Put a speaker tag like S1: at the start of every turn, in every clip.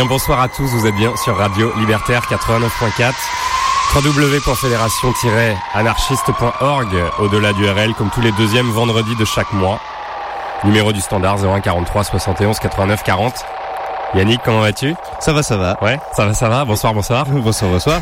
S1: Bien bonsoir à tous, vous êtes bien sur Radio Libertaire 89.4 www.fédération-anarchiste.org au-delà du RL comme tous les deuxièmes vendredis de chaque mois. Numéro du standard 01 43 71 89 40. Yannick, comment vas-tu?
S2: Ça va, ça va.
S1: Ouais, ça va, ça va. Bonsoir, bonsoir.
S2: bonsoir, bonsoir.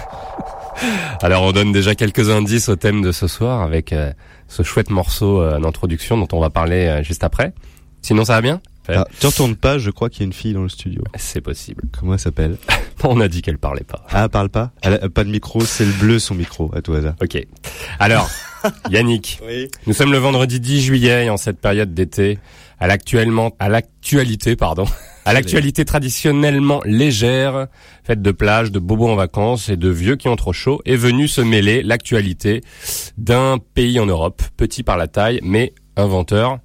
S1: Alors on donne déjà quelques indices au thème de ce soir avec euh, ce chouette morceau euh, d'introduction dont on va parler euh, juste après. Sinon ça va bien?
S2: Ah, tu retournes pas, je crois qu'il y a une fille dans le studio.
S1: C'est possible.
S2: Comment elle s'appelle?
S1: On a dit qu'elle parlait pas.
S2: Ah, parle pas? Elle a pas de micro, c'est le bleu son micro, à tout hasard.
S1: Ok. Alors, Yannick,
S2: oui.
S1: nous sommes le vendredi 10 juillet en cette période d'été, à l'actuellement, à l'actualité, pardon, à l'actualité traditionnellement légère, faite de plages, de bobos en vacances et de vieux qui ont trop chaud, est venue se mêler l'actualité d'un pays en Europe, petit par la taille, mais inventeur,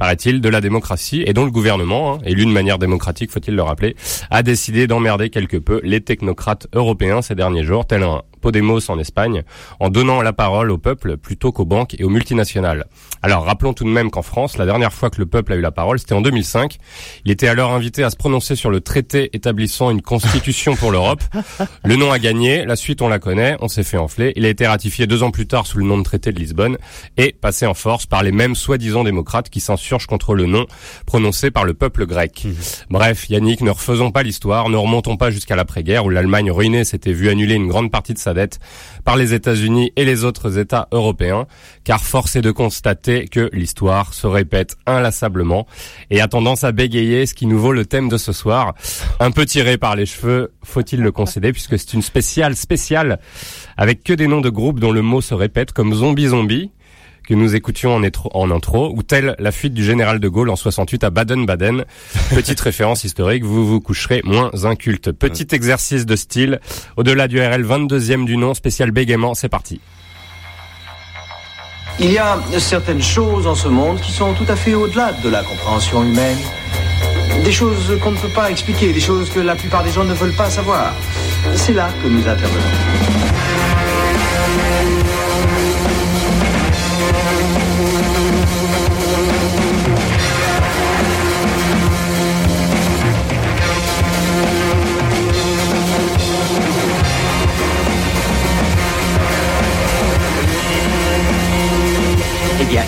S1: paraît-il, de la démocratie et dont le gouvernement, hein, élu manière démocratique, faut-il le rappeler, a décidé d'emmerder quelque peu les technocrates européens ces derniers jours, tel un Podemos en Espagne, en donnant la parole au peuple plutôt qu'aux banques et aux multinationales. Alors rappelons tout de même qu'en France, la dernière fois que le peuple a eu la parole, c'était en 2005. Il était alors invité à se prononcer sur le traité établissant une constitution pour l'Europe. Le nom a gagné, la suite on la connaît, on s'est fait enfler. Il a été ratifié deux ans plus tard sous le nom de traité de Lisbonne et passé en force par les mêmes soi-disant démocrates qui s'insurgent contre le nom prononcé par le peuple grec. Mmh. Bref, Yannick, ne refaisons pas l'histoire, ne remontons pas jusqu'à l'après-guerre où l'Allemagne ruinée s'était vue annuler une grande partie de sa dette par les États-Unis et les autres États européens, car force est de constater que l'histoire se répète inlassablement et a tendance à bégayer, ce qui nous vaut le thème de ce soir. Un peu tiré par les cheveux, faut-il le concéder, puisque c'est une spéciale spéciale avec que des noms de groupes dont le mot se répète comme zombie zombie que nous écoutions en, en intro, ou telle la fuite du général de Gaulle en 68 à Baden-Baden. Petite référence historique, vous vous coucherez moins inculte. Petit exercice de style, au-delà du RL 22e du nom, spécial bégaiement, c'est parti.
S3: Il y a certaines choses en ce monde qui sont tout à fait au-delà de la compréhension humaine. Des choses qu'on ne peut pas expliquer, des choses que la plupart des gens ne veulent pas savoir. C'est là que nous intervenons.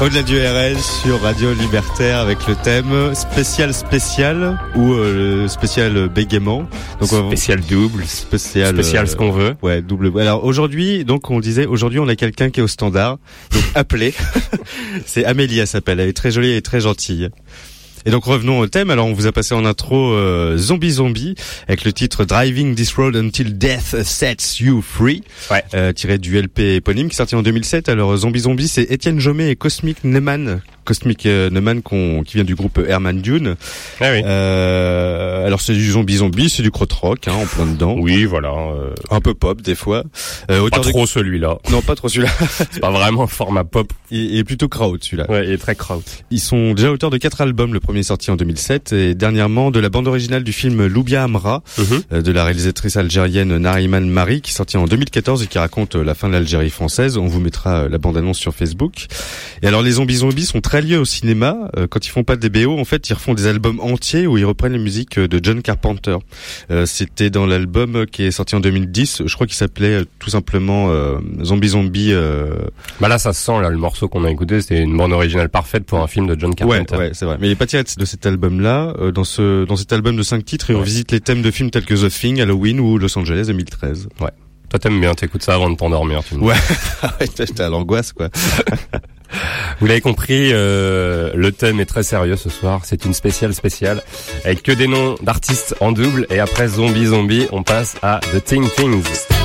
S2: Au-delà du RL sur Radio Libertaire avec le thème spécial spécial ou euh, spécial bégaiement.
S1: Donc spécial double,
S2: spécial
S1: spécial ce qu'on veut.
S2: Euh, ouais, double. Alors aujourd'hui, donc on disait aujourd'hui on a quelqu'un qui est au standard. Donc appelé. C'est Amélie, elle s'appelle. Elle est très jolie et très gentille. Et donc revenons au thème. Alors on vous a passé en intro euh, Zombie Zombie avec le titre Driving This Road Until Death Sets You Free,
S1: ouais.
S2: euh, tiré du LP éponyme qui est sorti en 2007. Alors Zombie Zombie, c'est Étienne Jomet et Cosmic Neyman Cosmic euh, Neumann qui vient du groupe Herman Dune.
S1: Ah oui.
S2: euh, alors c'est du zombie zombie, c'est du crotte-rock, hein, en plein dedans.
S1: Oui, voilà. Euh...
S2: Un peu pop des fois.
S1: Euh, pas trop de... celui-là.
S2: Non, pas trop celui-là.
S1: c'est pas vraiment un format pop.
S2: Il, est plutôt kraut celui-là.
S1: Ouais, il est très kraut.
S2: Ils sont déjà auteurs de quatre albums, le premier sorti en 2007 et dernièrement de la bande originale du film Loubia Amra
S1: mm -hmm.
S2: de la réalisatrice algérienne Nariman Mari qui est sorti en 2014 et qui raconte la fin de l'Algérie française. On vous mettra la bande-annonce sur Facebook. Et alors les zombies zombies sont très liés au cinéma. Euh, quand ils font pas des BO, en fait, ils refont des albums entiers où ils reprennent les musiques de John Carpenter. Euh, C'était dans l'album qui est sorti en 2010. Je crois qu'il s'appelait tout simplement euh, Zombie Zombie.
S1: Bah là, ça se sent là. Le morceau qu'on a écouté, c'était une bande originale parfaite pour un film de John Carpenter.
S2: Ouais, ouais c'est vrai. Mais il est pas tiré de cet album-là. dans ce dans cet album de cinq titres, ils ouais. revisitent les thèmes de films tels que The Thing, Halloween ou Los Angeles 2013.
S1: Ouais. Toi, t'aimes bien, t'écoutes ça avant de t'endormir.
S2: Ouais, j'étais à l'angoisse, quoi.
S1: Vous l'avez compris, euh, le thème est très sérieux ce soir. C'est une spéciale spéciale avec que des noms d'artistes en double. Et après Zombie Zombie, on passe à The Thing Things.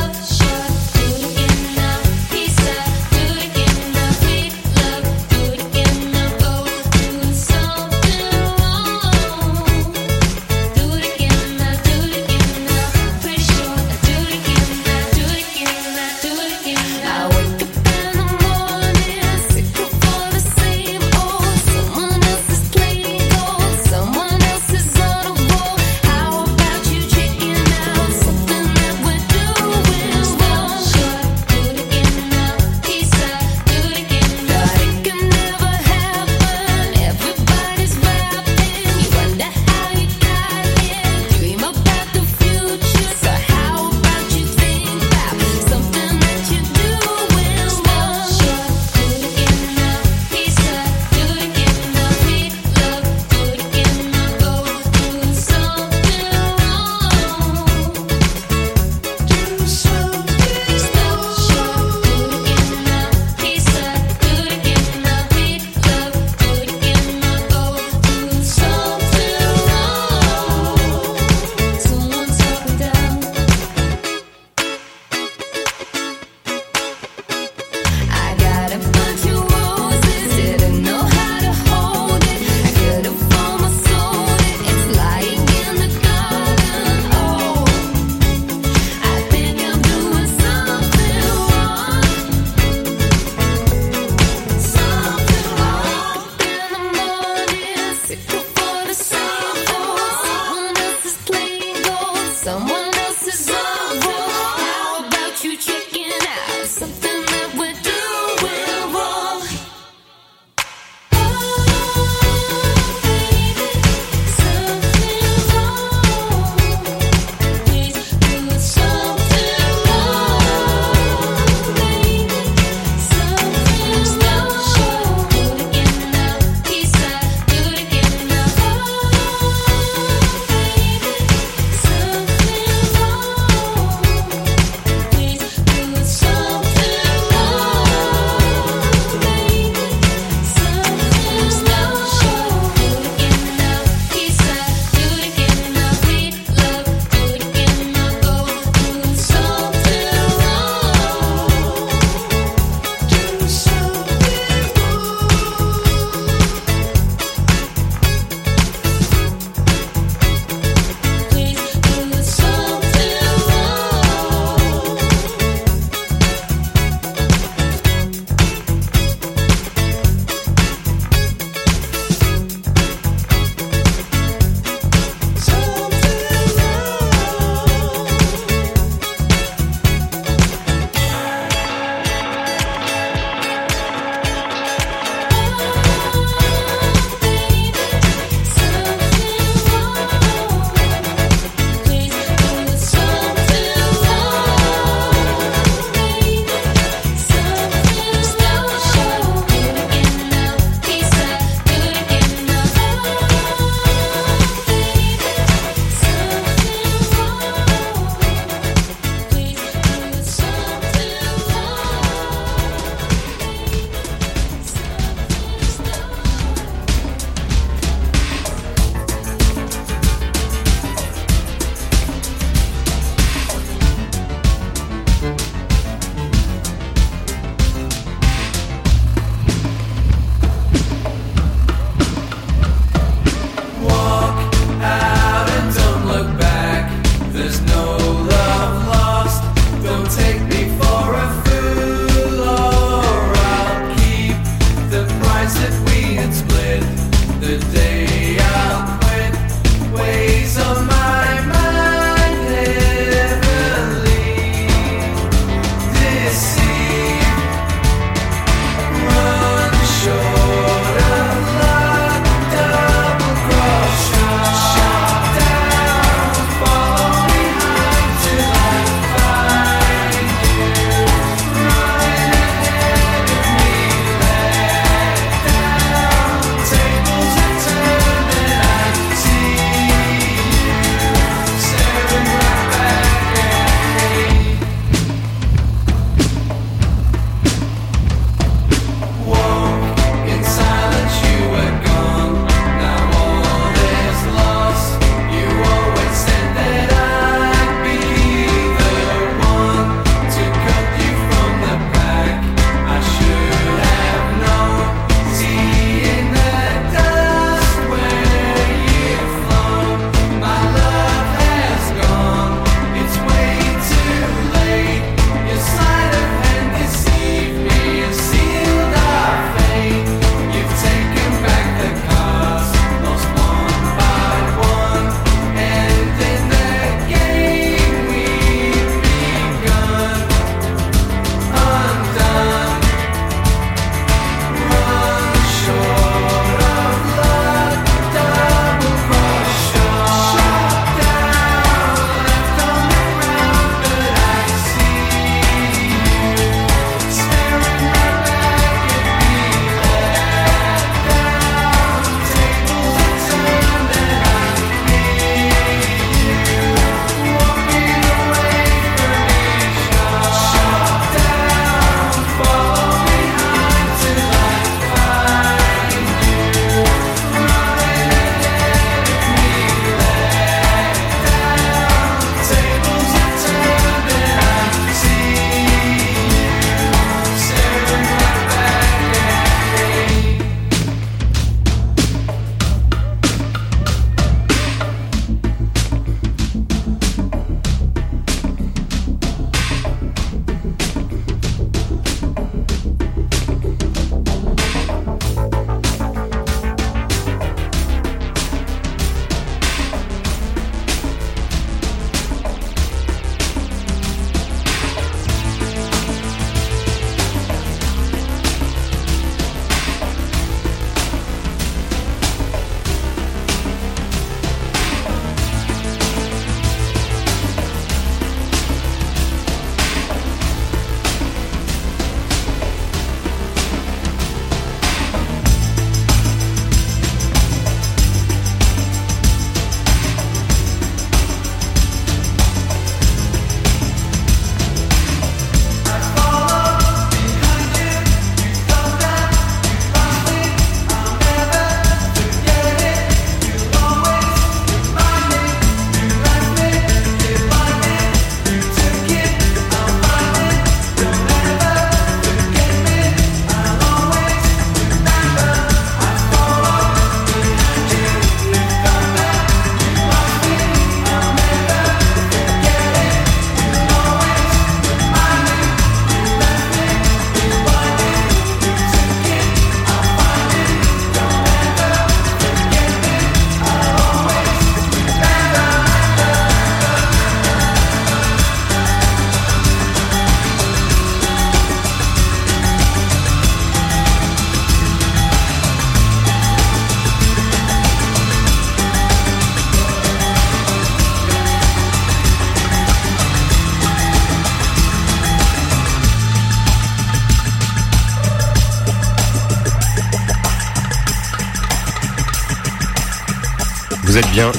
S1: Vous êtes bien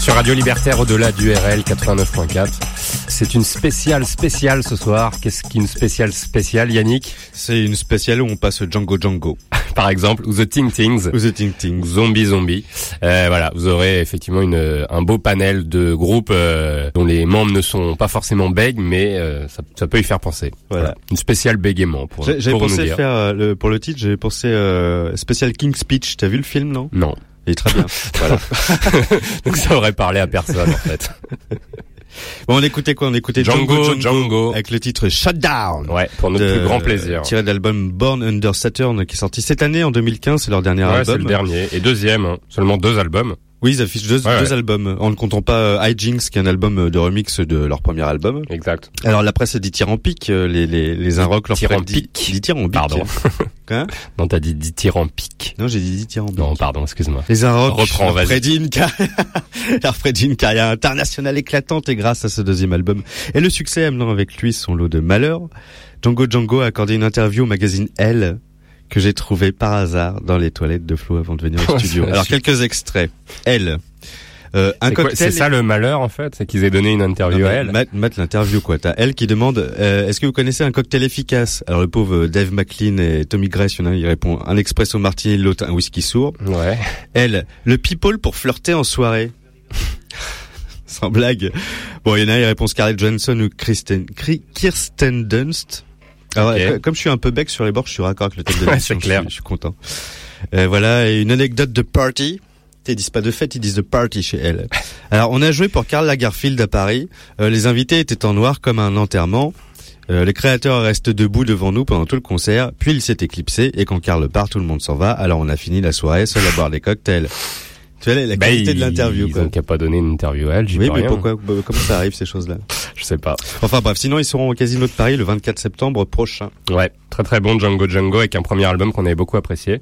S1: sur Radio Libertaire au-delà du RL 89.4. C'est une spéciale spéciale ce soir. Qu'est-ce qu'une spéciale spéciale, Yannick?
S2: C'est une spéciale où on passe Django Django.
S1: Par exemple, ou The Ting Tings.
S2: Ou The Ting Tings.
S1: Ou Zombie Zombie. Euh, voilà, vous aurez effectivement une, un beau panel de groupes euh, dont les membres ne sont pas forcément bègues, mais euh, ça, ça, peut y faire penser.
S2: Voilà.
S1: Une spéciale bégaiement pour,
S2: J'avais
S1: pour
S2: pensé
S1: nous dire.
S2: faire, euh, le, pour le titre, j'avais pensé euh, spécial King Speech. T'as vu le film, non?
S1: Non.
S2: Il est très bien. voilà.
S1: Donc ça aurait parlé à personne en fait.
S2: Bon, on écoutait quoi? On écoutait
S1: Django, Django.
S2: avec le titre Shutdown.
S1: Ouais, pour notre
S2: de-
S1: plus grand plaisir.
S2: Tiré de l'album Born Under Saturn qui est sorti cette année en 2015, c'est leur dernier
S1: Ouais, c'est
S2: album.
S1: le dernier. Et deuxième, hein. seulement deux albums.
S2: Oui, ils affichent deux,
S1: Ouais,
S2: deux
S1: ouais.
S2: albums, en ne comptant pas euh, Hijinks, qui est un album de remix de leur premier album.
S1: Exact.
S2: Alors la presse dit tir en pique, euh, les les les un rock leur
S1: en
S2: dit-
S1: pique.
S2: dit tir en pique.
S1: Pardon.
S2: Quoi?
S1: Non, t'as dit, dit tir en pique.
S2: Non, j'ai dit dit pique.
S1: Non, pardon, excuse-moi.
S2: Les un rock
S1: Reprends,
S2: leur prédit une prédit une carrière internationale éclatante et grâce à ce deuxième album et le succès amenant avec lui son lot de malheurs, Django Django a accordé une interview au magazine Elle que j'ai trouvé par hasard dans les toilettes de Flo avant de venir au studio. Alors quelques extraits. Elle. Euh, un cocktail.
S1: C'est ça le malheur en fait, c'est qu'ils aient donné une interview à elle.
S2: Matt, Matt, l'interview quoi. T'as elle qui demande euh, est-ce que vous connaissez un cocktail efficace? Alors le pauvre Dave McLean et Tommy Grace, il y en a un, il répond un expresso martini, l'autre un whisky sourd.
S1: Ouais.
S2: Elle, le people pour flirter en soirée. Sans blague. Bon, il y en a un, il répond Scarlett Johansson ou Kristen, Kri- Kirsten Dunst. Alors,
S1: Ok.
S2: euh, comme je suis un peu bec sur les bords, je suis raccord avec le thème de
S1: Ouais,
S2: l'émission,
S1: c'est clair.
S2: Je, suis- je suis content. Euh, voilà, et une anecdote de party. Ils disent pas de fête, ils disent de party chez elle. Alors, on a joué pour Karl Lagerfeld à Paris. Euh, les invités étaient en noir comme un enterrement. Euh, le créateur reste debout devant nous pendant tout le concert, puis il s'est éclipsé, et quand Karl part, tout le monde s'en va, alors on a fini la soirée seul à boire des cocktails. Tu vois, la,
S1: Bah,
S2: qualité de l'interview,
S1: Ils
S2: quoi.
S1: ont qu'à pas donner une interview à elle, j'y
S2: Oui, mais
S1: rien.
S2: pourquoi, bah, comment ça arrive, ces choses-là?
S1: Je sais pas.
S2: Enfin bref, sinon ils seront au Casino de Paris le 24 septembre prochain.
S1: Ouais, très très bon Django Django avec un premier album qu'on avait beaucoup apprécié.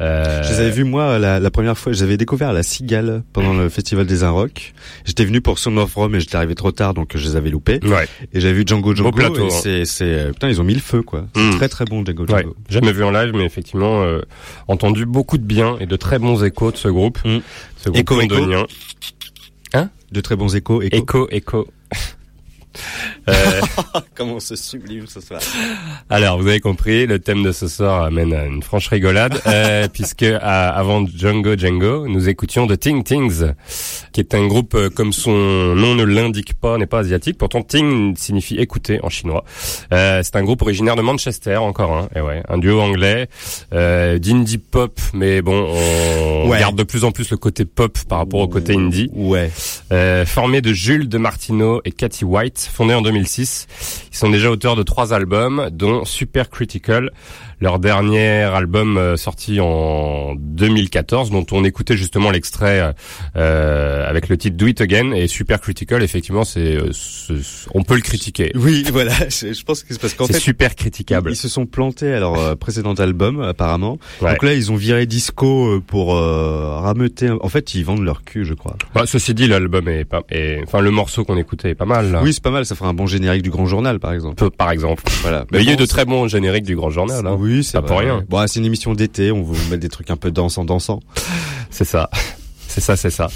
S1: Euh,
S2: Je les avais vus moi la, la première fois, je les avais découvert la Cigale pendant le festival des Inrocks. J'étais venu pour Son of Rome et j'étais arrivé trop tard donc je les avais loupés.
S1: Ouais.
S2: Et j'avais vu Django Django
S1: plateau,
S2: et
S1: hein.
S2: c'est c'est euh, putain ils ont mis le feu quoi. C'est
S1: Mm.
S2: très très bon Django
S1: Ouais,
S2: Django.
S1: jamais vu en live, mais effectivement euh, entendu beaucoup de bien et de très bons échos de ce groupe.
S2: Mm.
S1: Ce groupe
S2: Écho, écho.
S1: londonien.
S2: De très bons échos. Écho.
S1: Écho, écho. Euh,
S2: Comment on se sublime ce soir.
S1: alors, vous avez compris, le thème de ce soir amène à une franche rigolade, euh, puisque à- avant Django Django, nous écoutions The Ting Tings, qui est un groupe, euh, comme son nom ne l'indique pas, n'est pas asiatique. Pourtant, Ting signifie écouter en chinois. Euh, c'est un groupe originaire de Manchester, encore un, et ouais, un duo anglais, euh, d'indie pop, mais bon, on
S2: Ouais.
S1: garde de plus en plus le côté pop par rapport au côté indie.
S2: Ouais.
S1: Euh, formé de Jules de Martino et Cathy White, fondé en 2006. Ils sont déjà auteurs de trois albums, dont Super Critical, leur dernier album euh, sorti en 2014, dont on écoutait justement l'extrait euh, avec le titre Do It Again. Et Super Critical, effectivement, c'est, euh, on peut le critiquer.
S2: Oui voilà. Je pense que c'est parce qu'en
S1: C'est
S2: fait
S1: super critiquable.
S2: ils se sont plantés à leur euh, précédent album apparemment.
S1: Ouais.
S2: Donc là ils ont viré disco euh, pour euh, rameuter. En fait ils vendent leur cul je crois.
S1: Bah, ceci dit, l'album est pas, est- enfin le morceau qu'on écoutait est pas mal. Là.
S2: Oui c'est pas mal. Ça fera un bon générique du Grand Journal par exemple.
S1: Par exemple.
S2: Voilà.
S1: Mais il y a eu de très bons génériques du Grand Journal. Hein.
S2: Oui, c'est
S1: Pas pour rien.
S2: Bon, c'est une émission d'été, on vous met des trucs un peu dansant, dansant.
S1: C'est ça. C'est ça, c'est ça.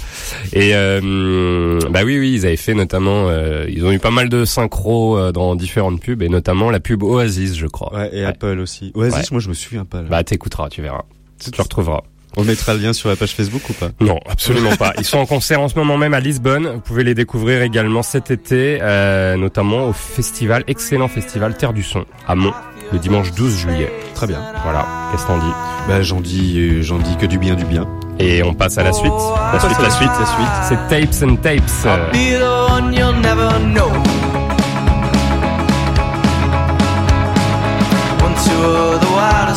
S1: Et euh, bah oui, oui, ils avaient fait notamment, euh, ils ont eu pas mal de synchro euh, dans différentes pubs et notamment la pub Oasis, je crois.
S2: Ouais, et
S1: Ouais.
S2: Apple aussi. Oasis,
S1: Ouais.
S2: moi je me souviens pas. Là.
S1: Bah t'écouteras, tu verras, tu le retrouveras.
S2: On mettra le lien sur la page Facebook ou pas?
S1: Non, absolument pas. Ils sont en concert en ce moment même à Lisbonne. Vous pouvez les découvrir également cet été, euh, notamment au festival, excellent festival Terre du Son à Mont, le dimanche 12 juillet.
S2: Très bien.
S1: Voilà, qu'est-ce que t'en dis?
S2: Bah j'en dis, euh, j'en dis que du bien, du bien.
S1: Et on passe à la suite. La suite, la suite, la suite. C'est Tapes and Tapes.
S4: Be the one you'll never know. Once you were the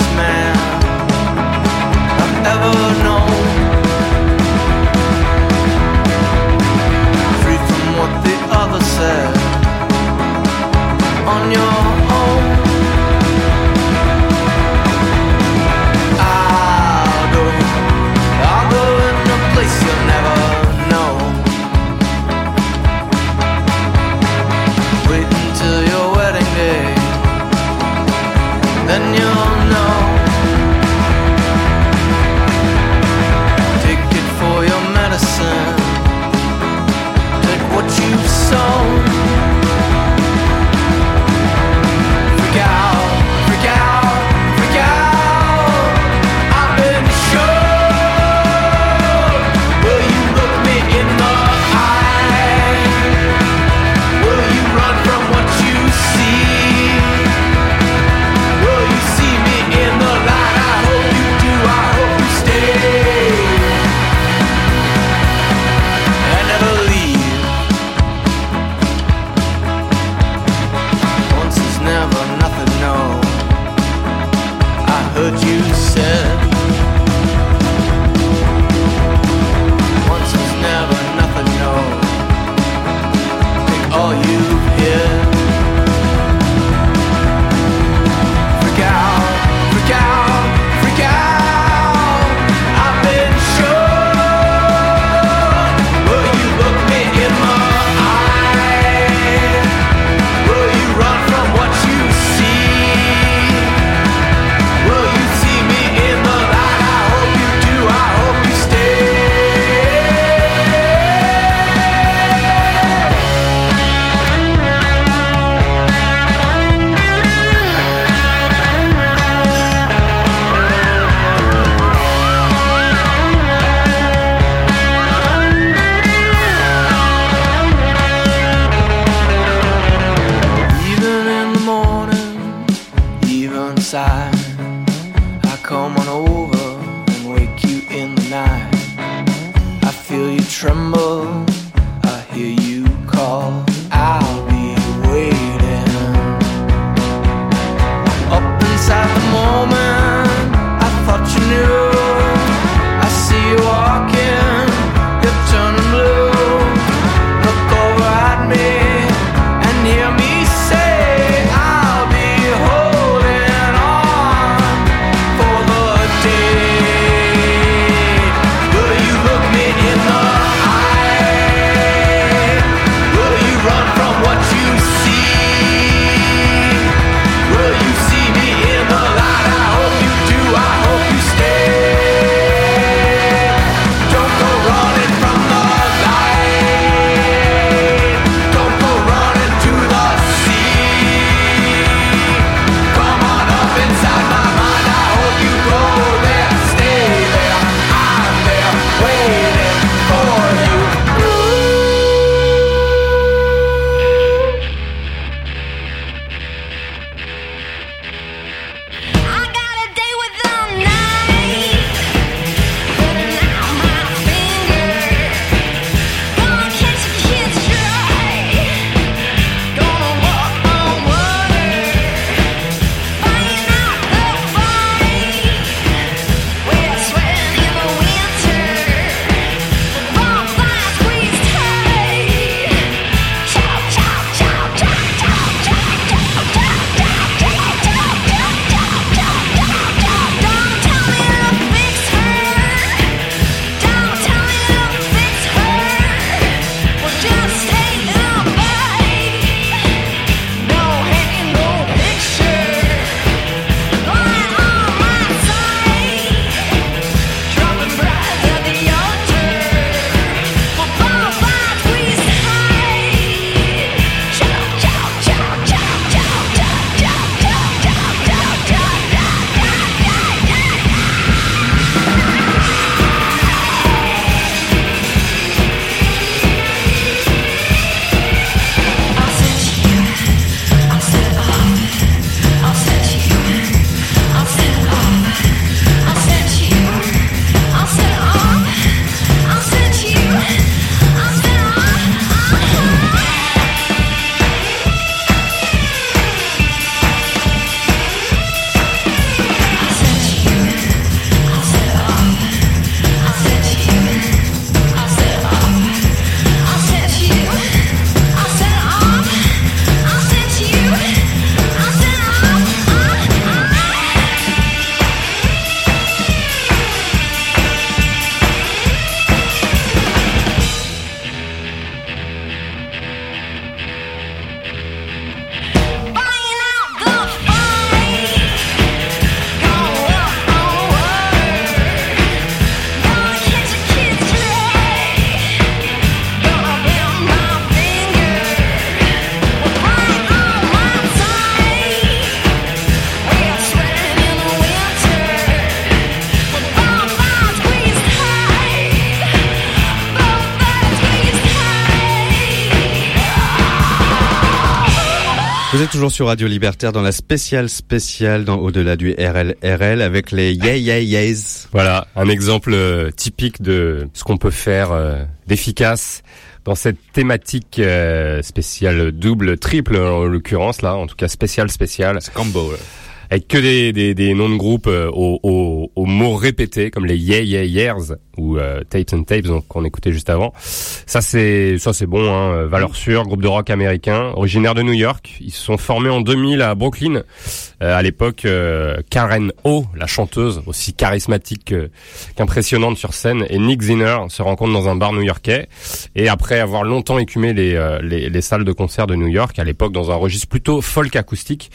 S2: toujours sur Radio Libertaire dans la spéciale spéciale dans Au-delà du RLRL avec les Yeah Yeah Yeahs.
S1: Voilà, un exemple euh, typique de ce qu'on peut faire euh, d'efficace dans cette thématique euh, spéciale double, triple en l'occurrence là, en tout cas spéciale spéciale.
S2: C'est combo. Là.
S1: avec que des, des, des noms de groupes aux mots répétés comme les Yeah Yeah Yeahs ou euh, Tapes and Tapes qu'on écoutait juste avant. Ça c'est ça c'est bon hein, euh, valeur sûre, groupe de rock américain, originaire de New York. Ils se sont formés en 2000 à Brooklyn. Euh, à l'époque, euh, Karen O, la chanteuse aussi charismatique que- qu'impressionnante sur scène, et Nick Zinner se rencontrent dans un bar new-yorkais. Et après avoir longtemps écumé les, euh, les, les salles de concert de New York, à l'époque dans un registre plutôt folk acoustique,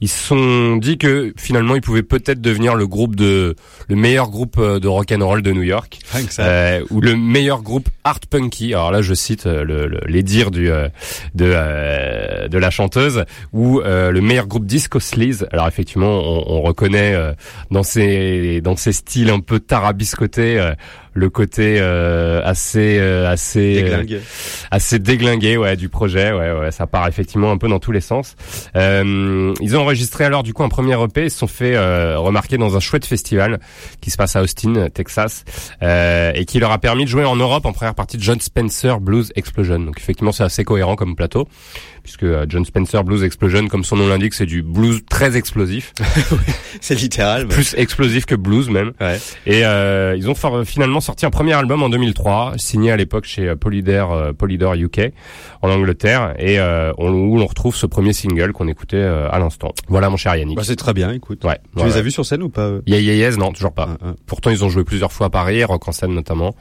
S1: ils se sont dit que finalement ils pouvaient peut-être devenir le groupe de le meilleur groupe euh, de rock and roll de New York, euh, ou le meilleur groupe art punky. Alors là, je cite euh, le, le- les dires du euh, de euh, de la chanteuse, ou euh, le meilleur groupe disco sleaze. Alors effectivement, on, on reconnaît euh, dans ces dans ces styles un peu tarabiscotés euh, le côté euh, assez euh, assez euh,
S2: Déglingue.
S1: assez déglingué ouais du projet. Ouais ouais ça part effectivement un peu dans tous les sens. Euh, ils ont enregistré alors du coup un premier EP ils se sont fait euh, remarquer dans un chouette festival qui se passe à Austin Texas euh, et qui leur a permis de jouer en Europe en première partie de John Spencer Blues Explosion. Donc effectivement c'est assez cohérent comme plateau puisque euh, John Spencer Blues Explosion comme son nom l'indique c'est du blues très explosif
S2: C'est littéral.
S1: plus explosif que blues même
S2: Ouais.
S1: et euh, ils ont finalement sorti un premier album en 2003, signé à l'époque chez euh, Polydor, euh, Polydor UK en Angleterre, et euh, on, où l'on retrouve ce premier single qu'on écoutait euh, à l'instant. Voilà mon cher Yannick.
S2: Bah, c'est très bien, écoute.
S1: ouais.
S2: Tu les as vus sur scène ou pas
S1: Yeah, yeah, yes, non, toujours pas.
S2: Un, un.
S1: Pourtant, ils ont joué plusieurs fois à Paris, rock en scène notamment,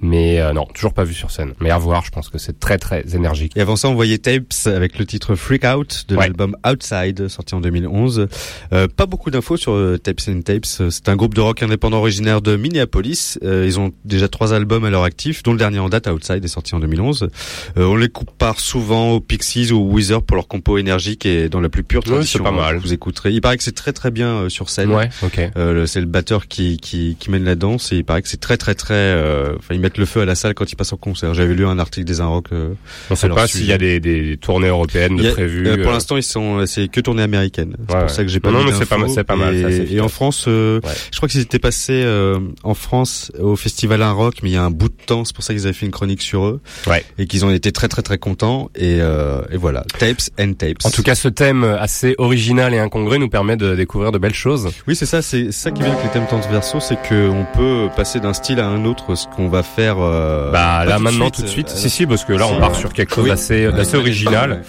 S1: mais euh, non, toujours pas vu sur scène. Mais à voir, je pense que c'est très très énergique.
S2: Et avant ça, on voyait Tapes avec le titre Freak Out de
S1: Ouais.
S2: l'album Outside, sorti en 2011. Euh, pas beaucoup d'infos sur euh, Tapes and Tapes. C'est un groupe de rock indépendant originaire de Minneapolis. Euh, ils ont déjà trois albums à leur actif, dont le dernier en date, Outside, est sorti en 2011. Euh, on les compare souvent aux Pixies ou aux Weezer pour leur compo énergique et dans la plus pure
S1: Ouais,
S2: tradition.
S1: c'est pas mal.
S2: Vous écouterez. Il paraît que c'est très très bien euh, sur scène.
S1: Ouais, ok.
S2: Euh, le- c'est le batteur qui, qui, qui mène la danse et il paraît que c'est très très très euh, enfin ils mettent le feu à la salle quand ils passent en concert j'avais lu un article des Inrock euh,
S1: On sait pas s'il y a des, des tournées européennes de prévues.
S2: euh, pour
S1: euh,
S2: l'instant ils sont c'est que tournée américaine c'est
S1: Ouais,
S2: pour
S1: ouais.
S2: ça que j'ai pas
S1: Non, mais c'est pas c'est pas mal,
S2: et, en France euh,
S1: Ouais.
S2: je crois qu'ils étaient passés euh, en France au festival Inrock mais il y a un bout de temps c'est pour ça qu'ils avaient fait une chronique sur eux
S1: Ouais.
S2: et qu'ils ont été très très très contents et, euh, et voilà tapes and tapes
S1: En tout cas, ce thème assez original et incongru nous permet de découvrir de belles choses.
S2: Oui, c'est ça, c'est ça qui vient avec les thèmes transversaux, c'est que on peut passer d'un style à un autre, ce qu'on va faire. euh,
S1: Bah là
S2: tout
S1: maintenant
S2: suite,
S1: tout de suite.
S2: euh,
S1: si si parce que là on part sur quelque chose d'assez d'assez original,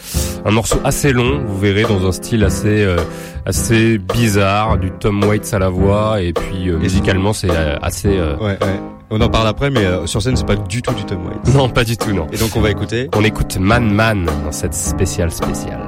S1: un morceau assez long, vous verrez dans un style assez euh, assez bizarre, du Tom Waits à la voix et puis euh, musicalement c'est euh, assez euh,
S2: Ouais, ouais. On en parle après, mais euh, sur scène, c'est pas du tout du Tom Waits.
S1: non pas du tout non.
S2: Et donc, on va écouter.
S1: On écoute Man Man dans cette spéciale spéciale.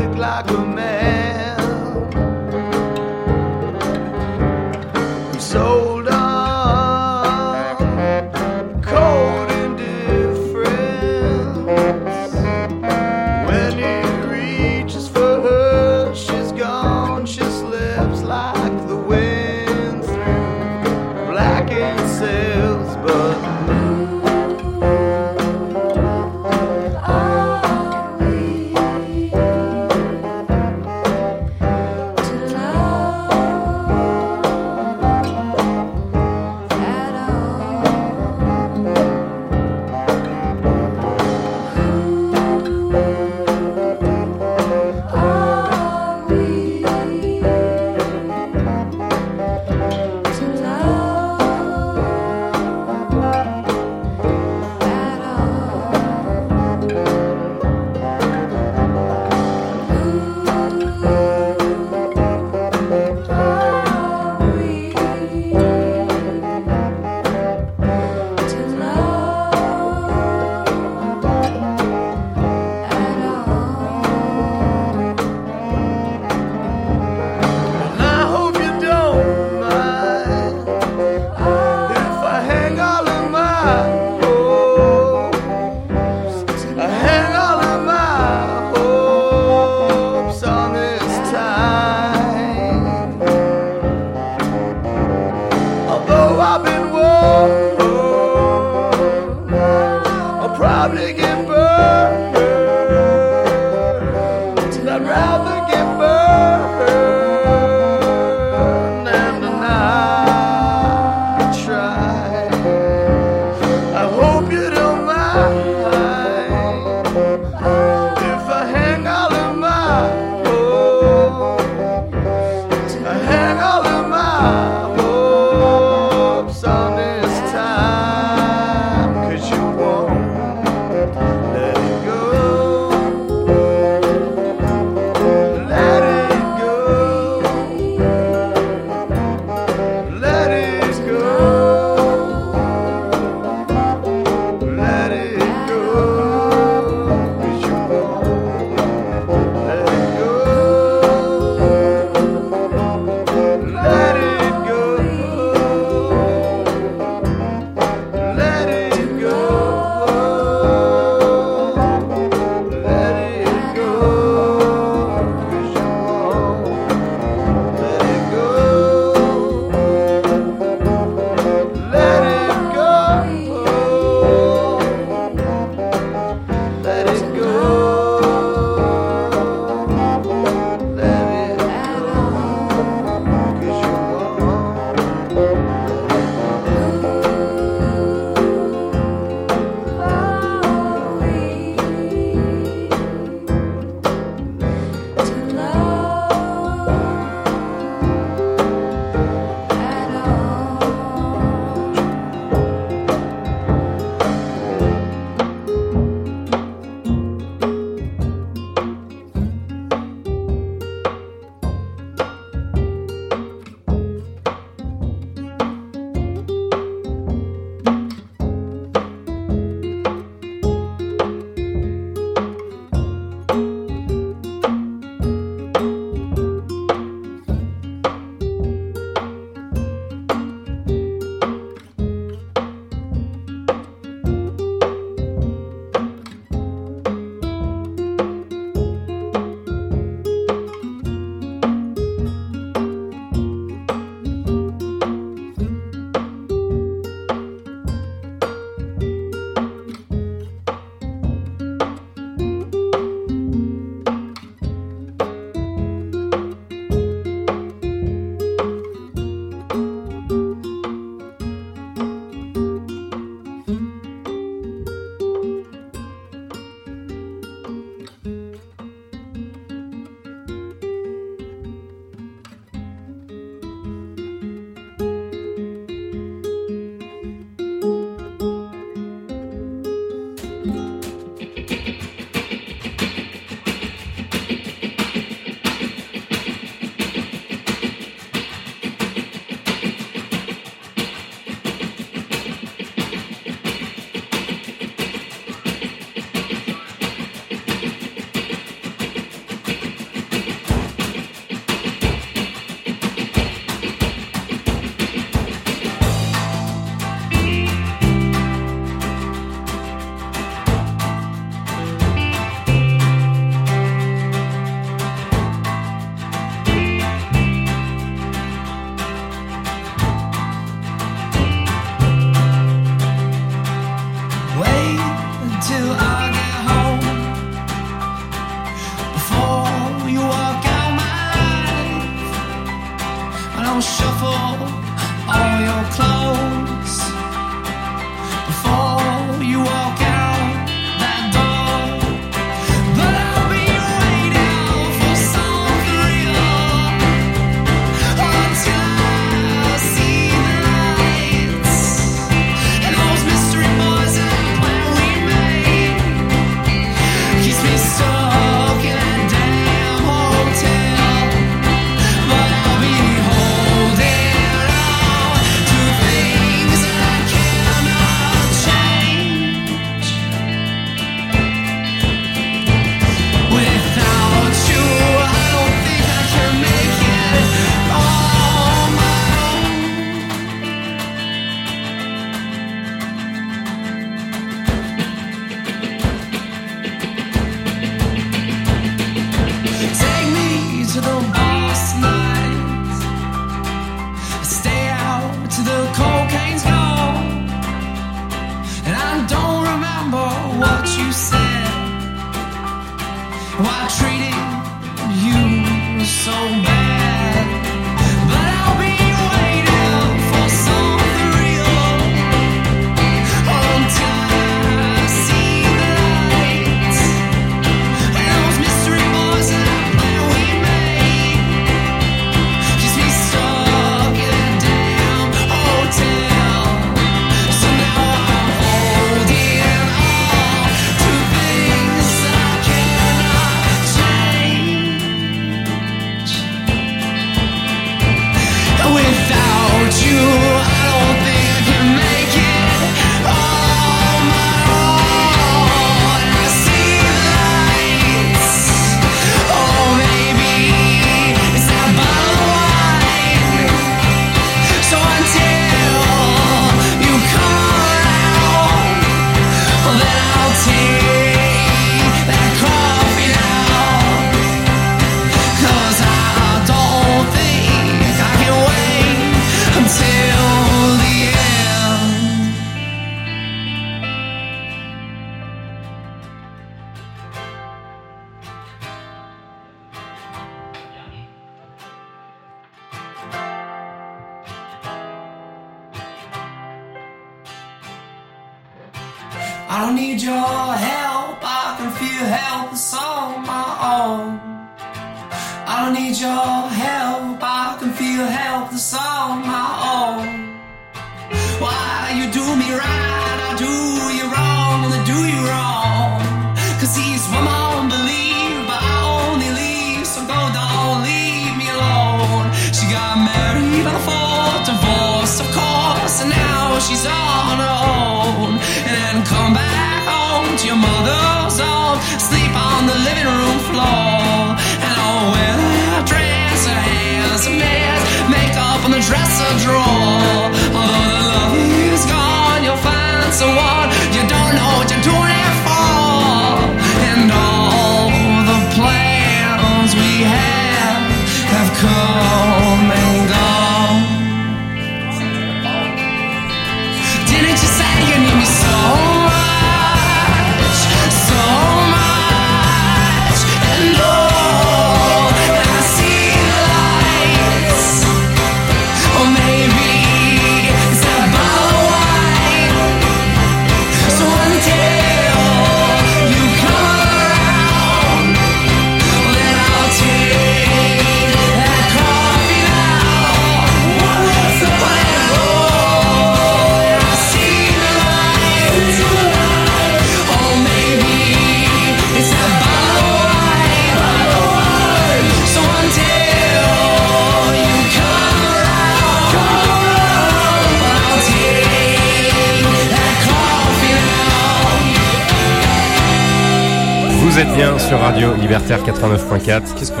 S1: 4.
S2: Qu'est-ce qu'on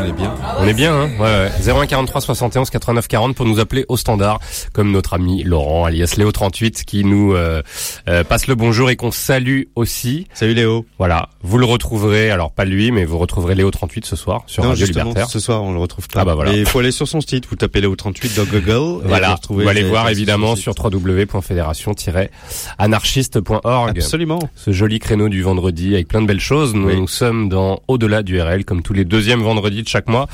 S2: bien.
S1: 71 89 40 pour nous appeler au standard, comme notre ami Laurent alias Léo 38 qui nous euh, euh, passe le bonjour et qu'on salue aussi.
S2: Salut Léo.
S1: Voilà, vous le retrouverez. Alors pas lui, mais vous retrouverez Léo 38 ce soir sur
S2: non,
S1: Radio Libertaire.
S2: Ce soir, on le retrouve pas.
S1: Ah bah voilà.
S2: Il faut aller sur son site. Vous tapez Léo 38 dans Google.
S1: Voilà.
S2: Vous,
S1: allez voir évidemment
S2: sur,
S1: sur www.fédération-anarchiste.org.
S2: Absolument.
S1: Ce joli créneau du vendredi avec plein de belles choses. Nous,
S2: nous
S1: sommes dans Au-delà du RL comme tous les deuxièmes vendredis de chaque mois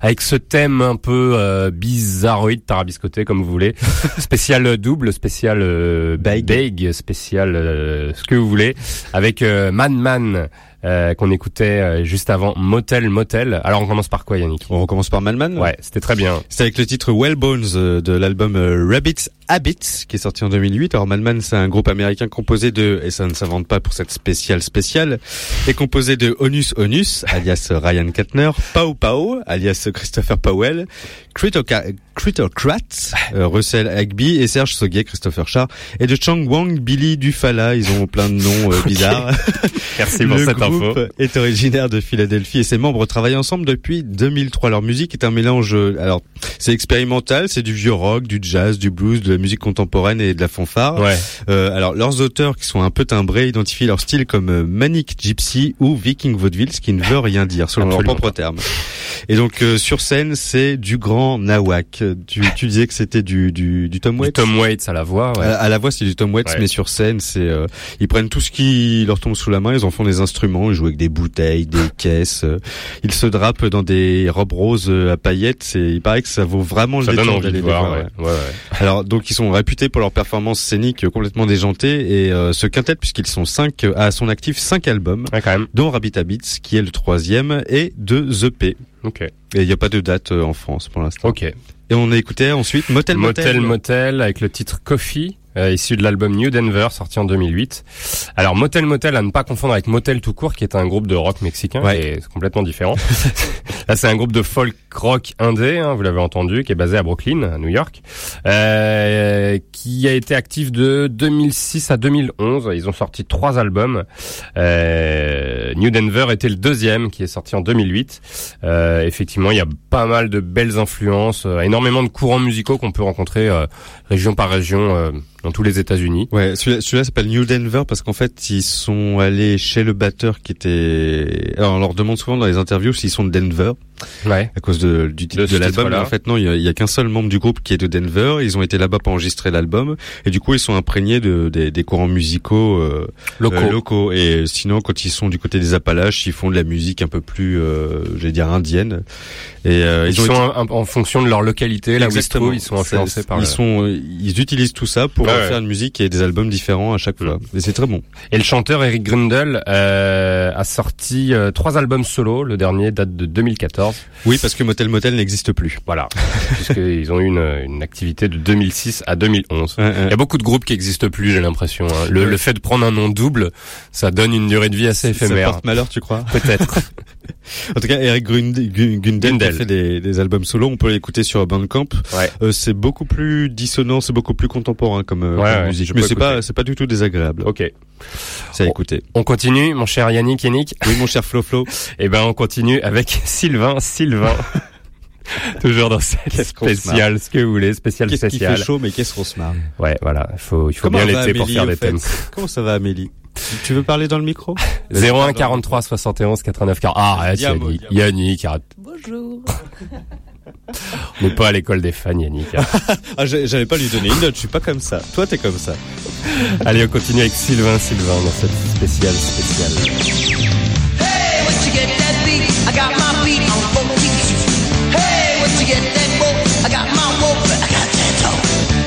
S1: avec ce thème un peu euh, bizarroïde, tarabiscoté, comme vous voulez. spécial double, spécial euh,
S2: beg,
S1: spécial euh, ce que vous voulez, avec euh, Man Man, euh, qu'on écoutait euh, juste avant Motel Motel. Alors on commence par quoi Yannick?
S2: On recommence par Malman.
S1: Ouais, c'était très bien.
S2: C'est avec le titre Well Bones euh, de l'album Rabbits Habits qui est sorti en 2008. Alors Malman c'est un groupe américain composé de, et ça ne s'invente pas pour cette spéciale spéciale, est composé de Onus Onus, alias Ryan Kettner, Pau Pau, alias Christopher Powell, Critoca- Critocrat, euh, Russell Agby et Serge Soguet, Christopher Char, et de Chang Wang, Billy Dufala. Ils ont plein de noms euh, bizarres.
S1: Merci pour
S2: le
S1: cette
S2: groupe
S1: info.
S2: est originaire de Philadelphie et ses membres travaillent ensemble depuis 2003. Leur musique est un mélange, alors c'est expérimental, c'est du vieux rock, du jazz, du blues, de la musique contemporaine et de la fanfare.
S1: Ouais.
S2: Euh, alors leurs auteurs qui sont un peu timbrés identifient leur style comme euh, Manic Gypsy ou Viking Vaudeville, ce qui ne veut rien dire selon leurs propres termes. Et donc euh, sur scène c'est du grand nawak. Tu, tu disais que c'était du, du, du Tom
S1: Du
S2: Waits.
S1: Tom Waits à la voix. Ouais.
S2: À, à la voix c'est du Tom Waits,
S1: Ouais.
S2: mais sur scène c'est euh, ils prennent tout ce qui leur tombe sous la main, ils en font des instruments, ils jouent avec des bouteilles, des caisses, euh, ils se drapent dans des robes roses euh, à paillettes. C'est il paraît que ça vaut vraiment
S1: ça
S2: le détour d'aller
S1: voir. ouais.
S2: ouais. Alors donc ils sont réputés pour leur performance scénique euh, complètement déjantée et euh, ce quintet puisqu'ils sont cinq euh, à son actif cinq albums
S1: Ouais, quand même.
S2: dont Rabbit Habits qui est le troisième et deux EP.
S1: Ok.
S2: Et il n'y a pas de date euh, en France pour l'instant.
S1: Ok.
S2: Et on a écouté ensuite Motel
S1: Motel
S2: Motel.
S1: Motel avec le titre Coffee. Euh, issu de l'album New Denver sorti en 2008. Alors Motel Motel à ne pas confondre avec Motel tout court qui est un groupe de rock mexicain
S2: Ouais.
S1: et c'est complètement différent. Là c'est un groupe de folk rock indé, hein, vous l'avez entendu, qui est basé à Brooklyn, à New York, euh, qui a été actif de 2006 à 2011. Ils ont sorti trois albums. Euh, New Denver était le deuxième qui est sorti en 2008. Euh, effectivement, il y a pas mal de belles influences, euh, énormément de courants musicaux qu'on peut rencontrer euh, région par région euh, dans tous les États-Unis.
S2: Ouais, celui-là, celui-là s'appelle New Denver parce qu'en fait ils sont allés chez le batteur qui était. Alors on leur demande souvent dans les interviews s'ils sont de Denver
S1: Ouais.
S2: à cause de, du titre
S1: De
S2: l'album. en fait non, il y a, y a qu'un seul membre du groupe qui est de Denver. Ils ont été là-bas pour enregistrer l'album et du coup ils sont imprégnés de, des, des courants musicaux euh,
S1: Locaux.
S2: euh, locaux. Et sinon quand ils sont du côté des Appalaches, ils font de la musique un peu plus, euh, j'allais dire indienne. Et euh,
S1: Ils,
S2: ils, ont
S1: sont
S2: été-
S1: un- en fonction de leur localité, là où ils trouvent, ils sont influencés par
S2: Ils
S1: le-
S2: sont, ils utilisent tout ça pour
S1: Ouais, ouais.
S2: faire une musique et des albums différents à chaque fois. Et c'est très bon.
S1: Et le chanteur Eric Grundle euh, a sorti trois albums solo. Le dernier date de 2014.
S2: Oui, parce que Motel Motel n'existe plus.
S1: Voilà, puisqu'ils ont eu une, une activité de 2006 à 2011.
S2: Ouais, ouais.
S1: Il y a beaucoup de groupes qui n'existent plus, j'ai l'impression. hein. Le, le fait de prendre un nom double, ça donne une durée de vie assez
S2: Ça
S1: éphémère.
S2: porte malheur, tu crois?
S1: Peut-être.
S2: En tout cas, Eric Grund- Gu- Gundel
S1: Gundel.
S2: fait des, des albums solo, on peut l'écouter sur Bandcamp.
S1: Ouais.
S2: Euh, c'est beaucoup plus dissonant, c'est beaucoup plus contemporain comme, euh,
S1: Ouais,
S2: comme
S1: ouais,
S2: musique. Mais c'est pas, c'est pas du tout désagréable.
S1: ok.
S2: C'est à
S1: Oh.
S2: écouter.
S1: On continue, mon cher Yannick, Yannick.
S2: Oui, mon cher Flo Flo.
S1: Eh ben, on continue avec Sylvain, Sylvain. Toujours dans cette
S2: se
S1: spéciale, ce que vous voulez, spécial
S2: Qu'est-ce qui fait chaud, mais qu'est-ce qu'on se marre.
S1: Ouais, voilà. Il faut, il faut
S2: Comment
S1: bien l'été pour faire des thèmes.
S2: Comment ça va, Amélie? Tu veux parler dans le micro
S1: 01 43 71 89 40. Ah, arrête, Yannick. Yannick, arrête.
S5: Bonjour.
S1: On n'est pas à l'école des fans, Yannick.
S2: Ah, j'ai- j'allais pas lui donner une note, je suis pas comme ça. Toi, t'es comme ça.
S1: Allez, on continue avec Sylvain, Sylvain, dans cette spéciale, spéciale.
S4: Hey, once you get that beat, I got my beat on 14. Hey, once you get that rope, I got my rope, I got that dope.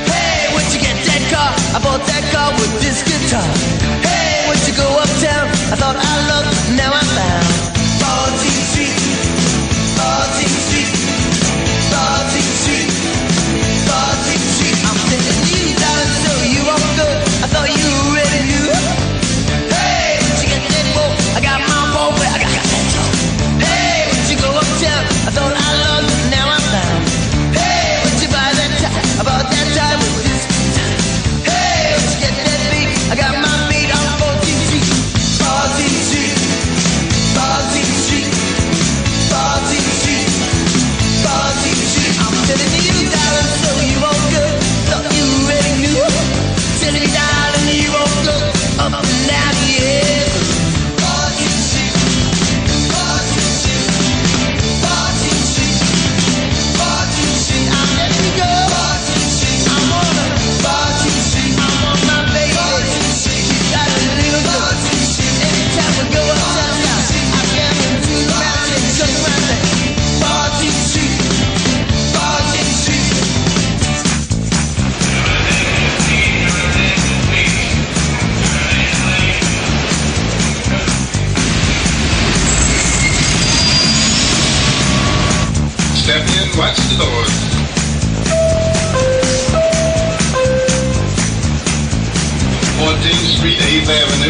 S4: Hey, once you get that car, I bought that car with this guitar. once you go uptown. I thought I looked, now I'm found. 14th Street, 14th Street, 14th Street, 14th Street. I'm sending you down so you are good. I thought you already knew. Hey, but you got that boat. I got my
S6: boat, I got got that Hey, but you go uptown. I
S7: thought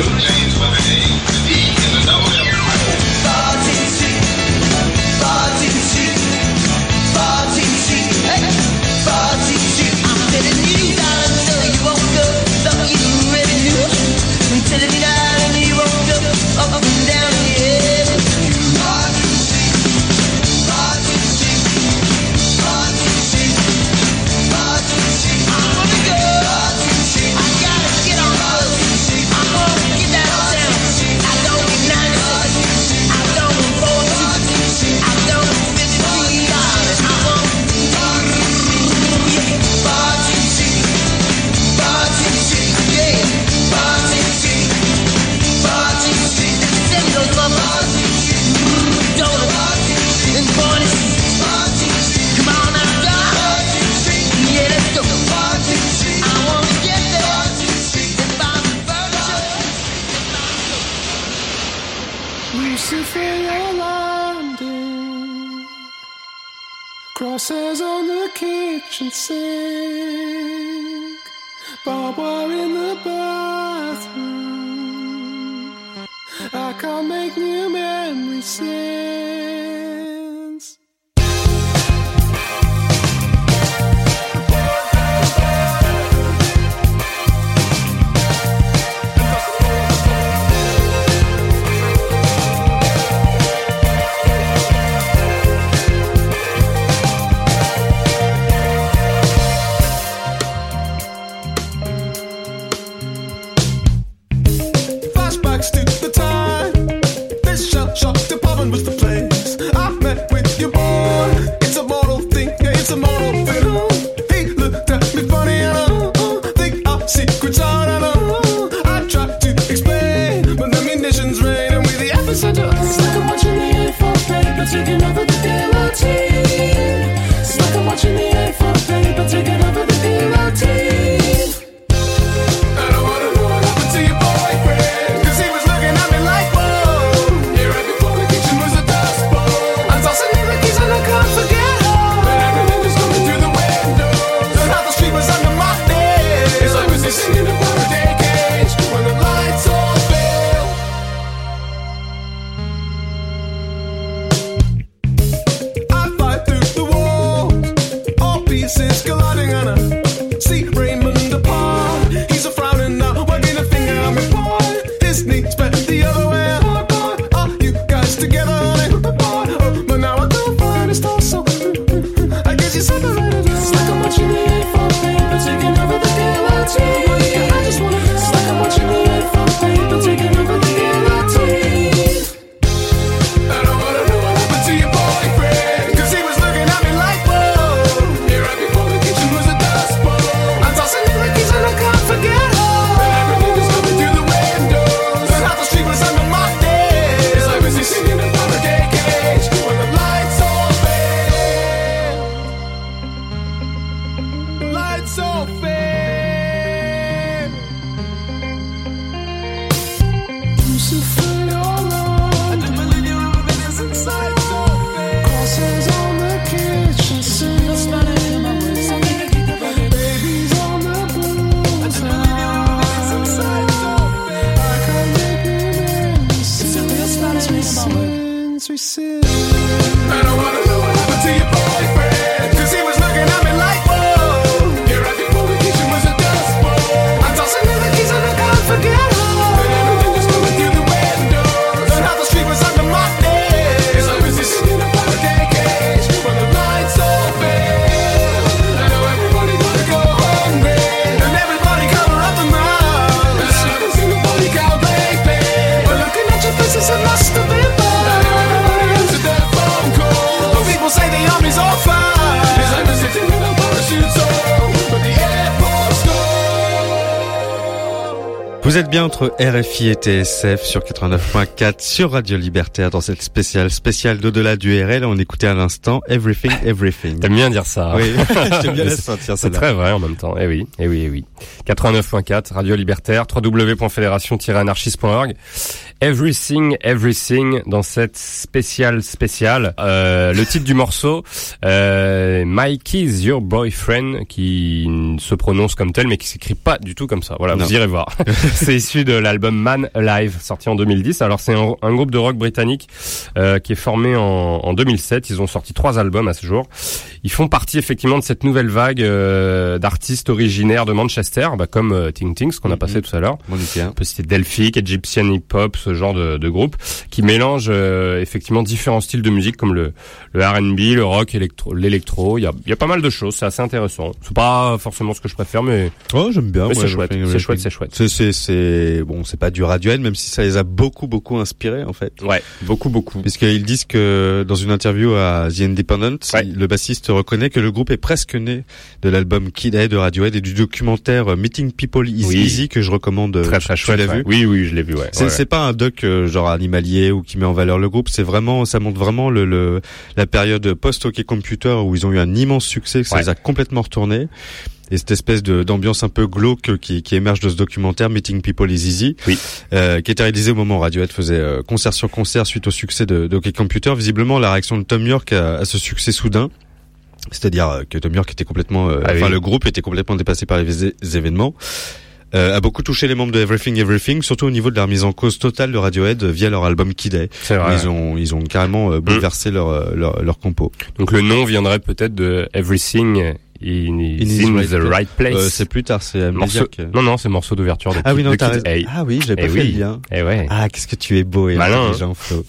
S7: you. RFI et TSF sur 89.4 sur Radio Libertaire dans cette spéciale spéciale d'au-delà du RL. On écoutait à l'instant Everything Everything.
S1: T'aimes bien dire ça.
S7: Oui, j'aime bien sentir
S1: C'est très vrai en même temps. Eh oui, eh oui, eh oui. 89.4 Radio Libertaire www.fédération-anarchiste.org. Everything Everything dans cette spéciale spéciale. Euh, le titre du morceau euh, Mikey's Your Boyfriend, qui se prononce comme tel, mais qui s'écrit pas du tout comme ça. Voilà, vous irez voir. c'est issu de l'album Man Alive, sorti en 2010. Alors c'est un, groupe de rock britannique euh, qui est formé en 2007. Ils ont sorti trois albums à ce jour. Ils font partie effectivement de cette nouvelle vague euh, d'artistes originaires de Manchester, bah, comme euh, Ting Ting, ce qu'on a
S2: Mhm.
S1: passé tout à l'heure. On peut citer Delphic, Egyptian Hip Hop, ce genre de, de groupe qui mélange euh, effectivement différents styles de musique comme le, le R&B, le rock, électro- l'électro. Il y a, il y a pas mal de choses, c'est assez intéressant. C'est pas forcément ce que je préfère, mais,
S2: Oh, j'aime bien.
S1: c'est chouette, c'est chouette, c'est chouette.
S2: C'est, c'est, c'est, bon, c'est pas du Radiohead, même si ça les a beaucoup, beaucoup inspirés, en fait.
S1: Ouais, beaucoup, beaucoup.
S2: Puisqu'ils disent que dans une interview à The Independent,
S1: Ouais.
S2: le bassiste reconnaît que le groupe est presque né de l'album Kid A de Radiohead et du documentaire euh, Meeting People is
S1: Oui.
S2: Easy que je recommande.
S1: Très
S2: euh,
S1: très
S2: tu
S1: chouette.
S2: l'as
S1: ouais.
S2: vu
S1: Oui, oui, je l'ai vu. Ouais.
S2: C'est,
S1: Ouais,
S2: pas un doc euh, genre animalier ou qui met en valeur le groupe. C'est vraiment, ça montre vraiment le, le la période post-hockey computer où ils ont eu un immense succès, que ça les a complètement retournés. Et cette espèce d'ambiance un peu glauque qui, qui émerge de ce documentaire Meeting People is Easy,
S1: Oui.
S2: euh, qui était réalisé au moment où Radiohead faisait euh, concert sur concert suite au succès de, de Hockey Computer. Visiblement, la réaction de Tom York à, à ce succès soudain, c'est-à-dire euh, que Tom York était complètement, euh,
S1: Ah
S2: enfin
S1: oui.
S2: le groupe était complètement dépassé par les, événements. euh, a beaucoup touché les membres de Everything Everything, surtout au niveau de la remise en cause totale de Radiohead euh, via leur album Kid
S1: vrai.
S2: Ils ont ils ont carrément euh, bouleversé leur, euh, leur leur compo.
S1: Donc le nom viendrait peut-être de Everything in, is in the right place.
S2: Euh, c'est plus tard, c'est
S1: morceau... Non, non, c'est morceau d'ouverture de,
S2: Ah oui non
S1: de Kid.
S2: Ah oui, j'ai pas
S1: Eh
S2: fait
S1: oui.
S2: le lien.
S1: Eh ouais.
S2: Ah qu'est-ce que tu es beau et
S1: Malin,
S2: intelligent Flo.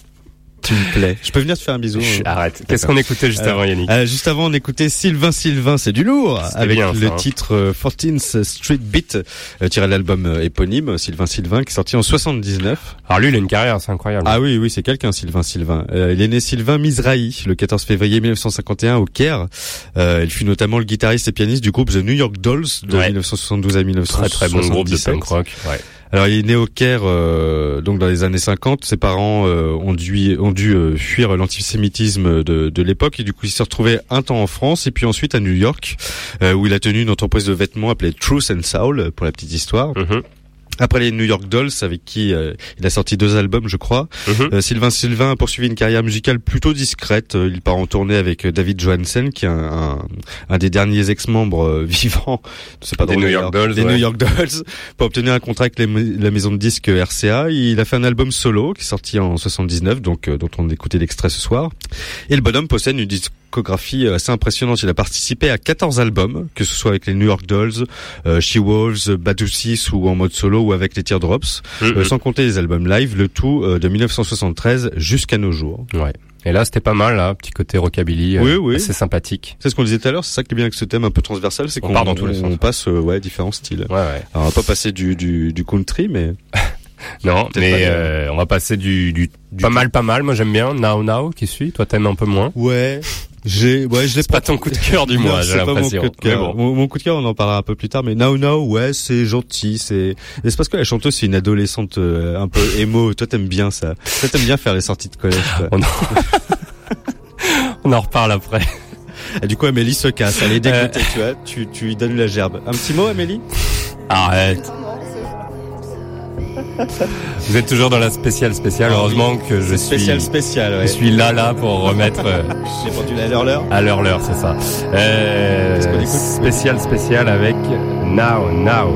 S2: Tu me plais. Je peux venir te faire un bisou.
S1: Chut,
S2: hein
S1: arrête. Qu'est-ce qu'on écoutait juste
S2: Euh,
S1: avant Yannick
S2: Euh, juste avant, on écoutait Sylvain Sylvain, c'est du lourd, avec
S1: bien,
S2: le
S1: hein.
S2: titre euh, 14th Street Beat, euh, tiré de l'album euh, éponyme, Sylvain Sylvain, qui est sorti en 79.
S1: Alors lui, il a une carrière, c'est incroyable.
S2: Ah oui, oui, c'est quelqu'un, Sylvain Sylvain. Euh, il est né Sylvain Mizrahi, le 14 février 1951 au Caire. Euh, il fut notamment le guitariste et pianiste du groupe The New York Dolls de
S1: Ouais.
S2: 1972 à
S1: très
S2: 1977.
S1: très bon groupe de punk rock. Ouais.
S2: Alors il est né au Caire euh, donc dans les années 50. Ses parents euh, ont dû ont dû euh, fuir l'antisémitisme de, de l'époque et du coup il s'est retrouvé un temps en France et puis ensuite à New York euh, où il a tenu une entreprise de vêtements appelée Truth and Soul pour la petite histoire.
S1: Mhm,
S2: Après les New York Dolls avec qui euh, il a sorti deux albums je crois.
S1: mhm.
S2: Euh, Sylvain Sylvain a poursuivi une carrière musicale plutôt discrète. Euh, Il part en tournée avec euh, David Johansen, qui est un, un, un des derniers ex-membres euh, vivants. Pas
S1: Des New York Dolls,
S2: Des
S1: ouais.
S2: New York Dolls pour obtenir un contrat avec les- la maison de disques RCA. Il a fait un album solo qui est sorti en 79, donc euh, dont on écoutait l'extrait ce soir. Et le bonhomme possède une discographie euh, assez impressionnante. Il a participé à 14 albums, que ce soit avec les New York Dolls, euh, She Wolves, Bad Six ou en mode solo ou avec les Teardrops. Euh, sans compter les albums live, le tout euh, de 1973 jusqu'à nos jours.
S1: Ouais. Et là, c'était pas mal, là, petit côté rockabilly,
S2: Oui,
S1: euh,
S2: oui.
S1: assez sympathique.
S2: C'est ce qu'on disait tout à l'heure, c'est ça qui est bien avec ce thème un peu transversal, c'est
S1: On
S2: qu'on
S1: part dans tous les
S2: on
S1: sens.
S2: passe euh, ouais différents styles.
S1: Ouais, ouais.
S2: Alors on va pas passer du du, du country, mais
S1: Non, mais euh, on va passer du, du, pas mal, pas mal. Moi, j'aime bien Now Now qui suit. Toi, t'aimes un peu moins.
S2: ouais, j'ai ouais je l'ai
S1: C'est pas ton coup de cœur du mois,
S2: c'est
S1: j'ai
S2: pas mon
S1: l'impression.
S2: coup de cœur.
S1: bon.
S2: Mon, mon coup de cœur, on en parlera un peu plus tard. Mais Now Now, ouais, c'est gentil. C'est c'est parce que la chanteuse, c'est une adolescente euh, un peu émo. Toi, t'aimes bien ça. Toi, t'aimes bien faire les sorties de collège. toi.
S1: On en... on en reparle après.
S2: Et du coup, Amélie se casse. Elle est dégoûtée, tu vois. Tu tu lui donnes la gerbe. Un petit mot, Amélie?
S1: Arrête. Vous êtes toujours dans la spéciale spéciale.
S2: Ah oui.
S1: Heureusement que je suis,
S2: Spécial spécial. Ouais.
S1: je suis là, là pour remettre euh,
S2: J'ai pendu la leur l'heure.
S1: à l'heure l'heure, c'est ça. Euh,
S2: Qu'est-ce qu'on écoute?
S1: spécial spécial avec Now Now.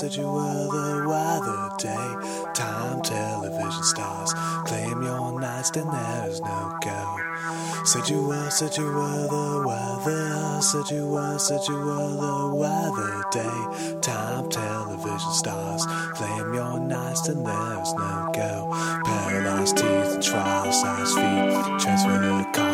S8: Said you were the weather day. Time television stars claim your nights, then there is no go. Said you were, said you were the weather. Said you were, said you were the weather day. Time television stars claim your nights, then there is no go. Paralyzed teeth and trial size feet. Transfer the call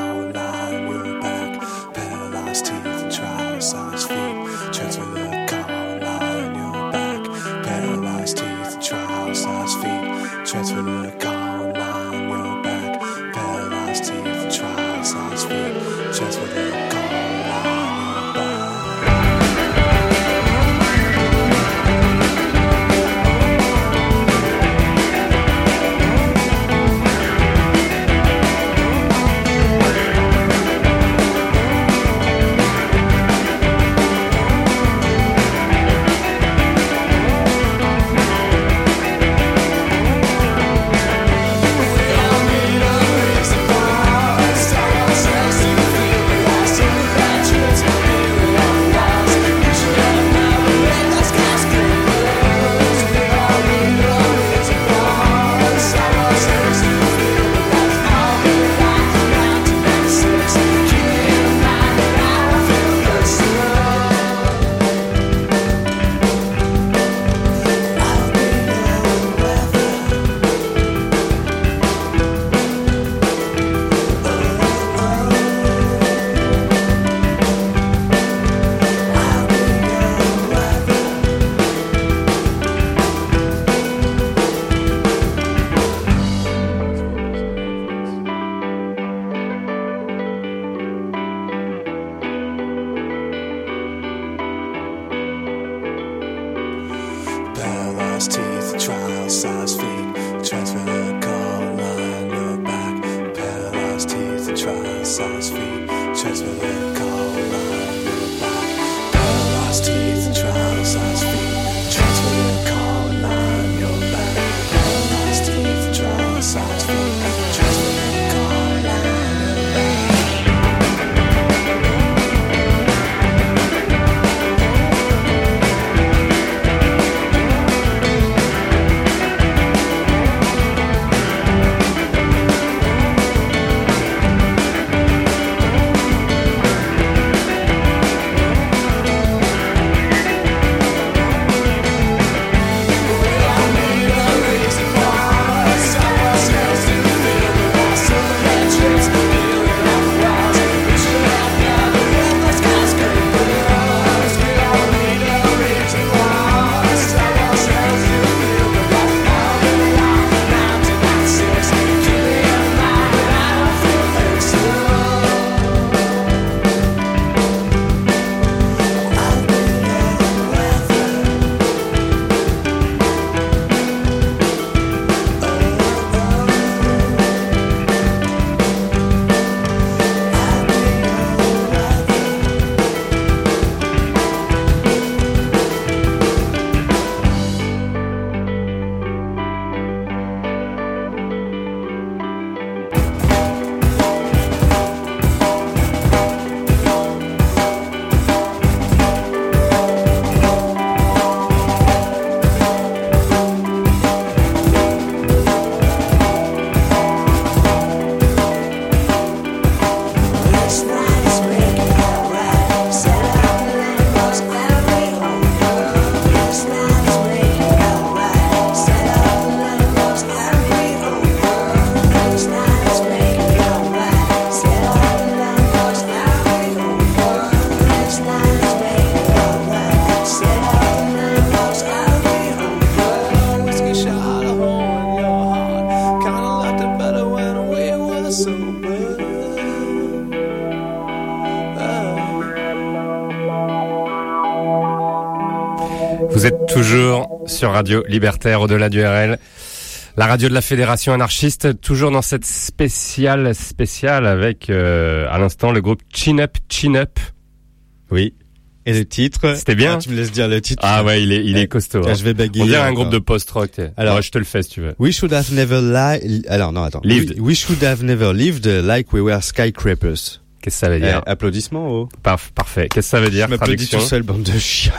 S1: Radio Libertaire au-delà du RL. La radio de la Fédération anarchiste, toujours dans cette spéciale spéciale avec euh, à l'instant le groupe Chin Up Chin Up.
S2: Oui. Et le titre?
S1: C'était bien
S2: Ah, Tu me laisses dire le titre.
S1: Ah ouais, il est il est costaud.
S2: Tiens,
S1: hein.
S2: je vais bégayer.
S1: On dirait un groupe de post-rock.
S2: Alors-
S1: Ouais, je te le fais si tu veux.
S2: We should have never li Alors non, attends.
S1: Lived.
S2: We, we should have never lived like we were skyscrapers.
S1: Qu'est-ce que ça veut
S2: Eh,
S1: dire
S2: applaudissements. Oh.
S1: Parf- Parfait. Qu'est-ce que ça veut dire
S2: Je m'applaudis tout seul, bande de chiens.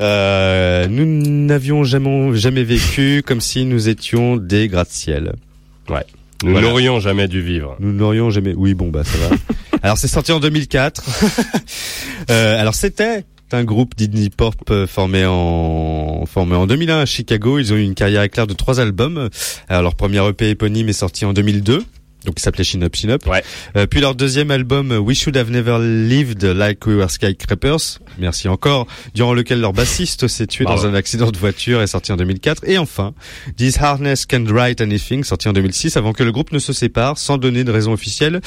S2: Euh, nous n'avions jamais, jamais vécu comme si nous étions des gratte-ciel.
S1: Nous
S2: Voilà.
S1: n'aurions jamais dû vivre.
S2: Nous n'aurions jamais. Oui, bon bah ça va. alors c'est sorti en 2004. Euh, alors c'était un groupe d'indie pop euh, formé en formé en 2001 à Chicago. Ils ont eu une carrière éclair de trois albums. Alors leur premier EP éponyme est sorti en 2002. Donc il s'appelait Chin Up Chin Up.
S1: Ouais.
S2: Euh, puis leur deuxième album euh, We Should Have Never Lived Like We Were Skyscrapers. Merci encore. Durant lequel leur bassiste s'est tué dans un accident de voiture est sorti en 2004. Et enfin This Harness Can't Write Anything sorti en 2006 avant que le groupe ne se sépare sans donner de raison officielle.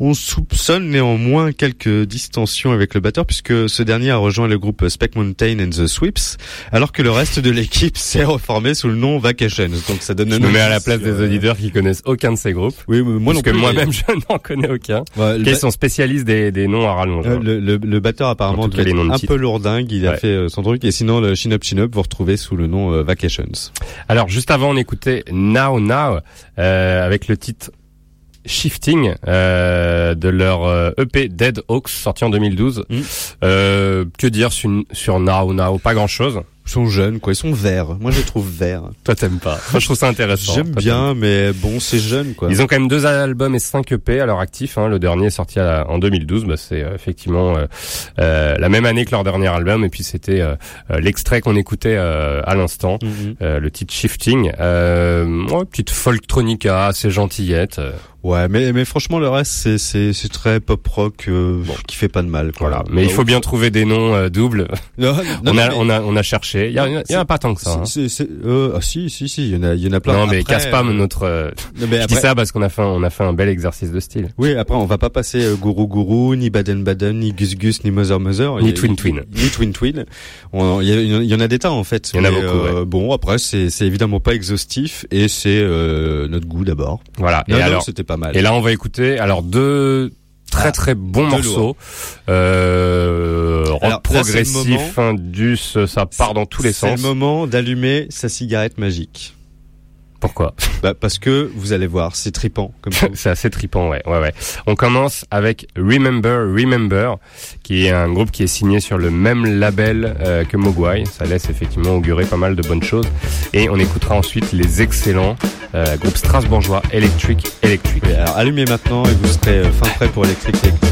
S2: On soupçonne néanmoins quelques distensions avec le batteur puisque ce dernier a rejoint le groupe Spec Mountain and the Sweeps alors que le reste de l'équipe s'est reformé sous le nom Vacations. Donc ça donne
S1: Je
S2: un
S1: me mets à la place des auditeurs qui connaissent aucun de ces groupes.
S2: Oui, mais moi
S1: parce
S2: non
S1: que moi-même, je n'en connais aucun.
S2: Ouais, le
S1: Qui sont spécialistes des, des noms à rallonge.
S2: Euh, le, le, le batteur apparemment
S1: En tout cas, les noms de
S2: un
S1: titres.
S2: peu lourdingue, il a fait euh, son truc et sinon le Chin Up Chin Up vous retrouvez sous le nom euh, Vacations.
S1: Alors, juste avant, on écoutait Now Now euh, avec le titre Shifting euh, de leur euh, EP Dead Hawks sorti en 2012.
S2: Mm.
S1: Euh, que dire sur, sur Now Now? Pas grand chose.
S2: Ils sont jeunes quoi, ils sont verts. Moi je les trouve verts.
S1: Toi t'aimes pas. Moi je trouve ça intéressant.
S2: J'aime bien mais bon c'est jeune quoi.
S1: Ils ont quand même deux albums et cinq EP à leur actif. Hein. Le dernier est sorti la- en 2012. Bah, c'est euh, effectivement euh, euh, la même année que leur dernier album. Et puis c'était euh, l'extrait qu'on écoutait euh, à l'instant.
S2: Mhm.
S1: Euh, le titre Shifting, euh, ouais, petite folktronica, assez gentillette.
S2: Ouais, mais mais franchement le reste c'est c'est très pop rock euh, qui fait pas de mal quoi.
S1: voilà. Mais il faut bien trouver des noms euh, doubles.
S2: Non, non,
S1: on a
S2: mais-
S1: on a on a cherché. Il y, a- y en a pas tant que ça. hein.
S2: C'est- c'est- euh, ah si si si, il y en a il y en a plein.
S1: Non mais
S2: Après,
S1: casse pas
S2: euh,
S1: notre. euh,
S2: non, mais
S1: je dis
S2: après-
S1: ça parce qu'on a fait un, on a fait un bel exercice de style.
S2: Oui, après on va pas passer euh, Gourou Gourou, ni Baden Baden, ni Gus Gus, ni Mother Mother,
S1: Ni
S2: a-
S1: Twin Twin.
S2: ni Twin Twin. Il y, y en a des tas en fait.
S1: Il y en a beaucoup,
S2: euh, Bon, après c'est c'est évidemment pas exhaustif et c'est euh, notre goût d'abord.
S1: Voilà. Et alors
S2: c'était pas mal.
S1: et là on va écouter alors deux très
S2: Ah,
S1: très bons morceaux. Euh, rock
S2: Alors, là, c'est
S1: progressif, indus, ça part dans tous les
S2: C'est
S1: sens.
S2: le moment d'allumer sa cigarette magique.
S1: Pourquoi
S2: Bah, parce que vous allez voir, c'est tripant comme ça.
S1: C'est assez trippant, ouais, ouais, ouais. On commence avec Remember, Remember, qui est un groupe qui est signé sur le même label euh, que Mogwai. Ça laisse effectivement augurer pas mal de bonnes choses. Et on écoutera ensuite les excellents euh, groupes strasbourgeois Electric Electric.
S2: Oui, alors allumez maintenant et vous serez euh, fin prêt pour électrique. électrique.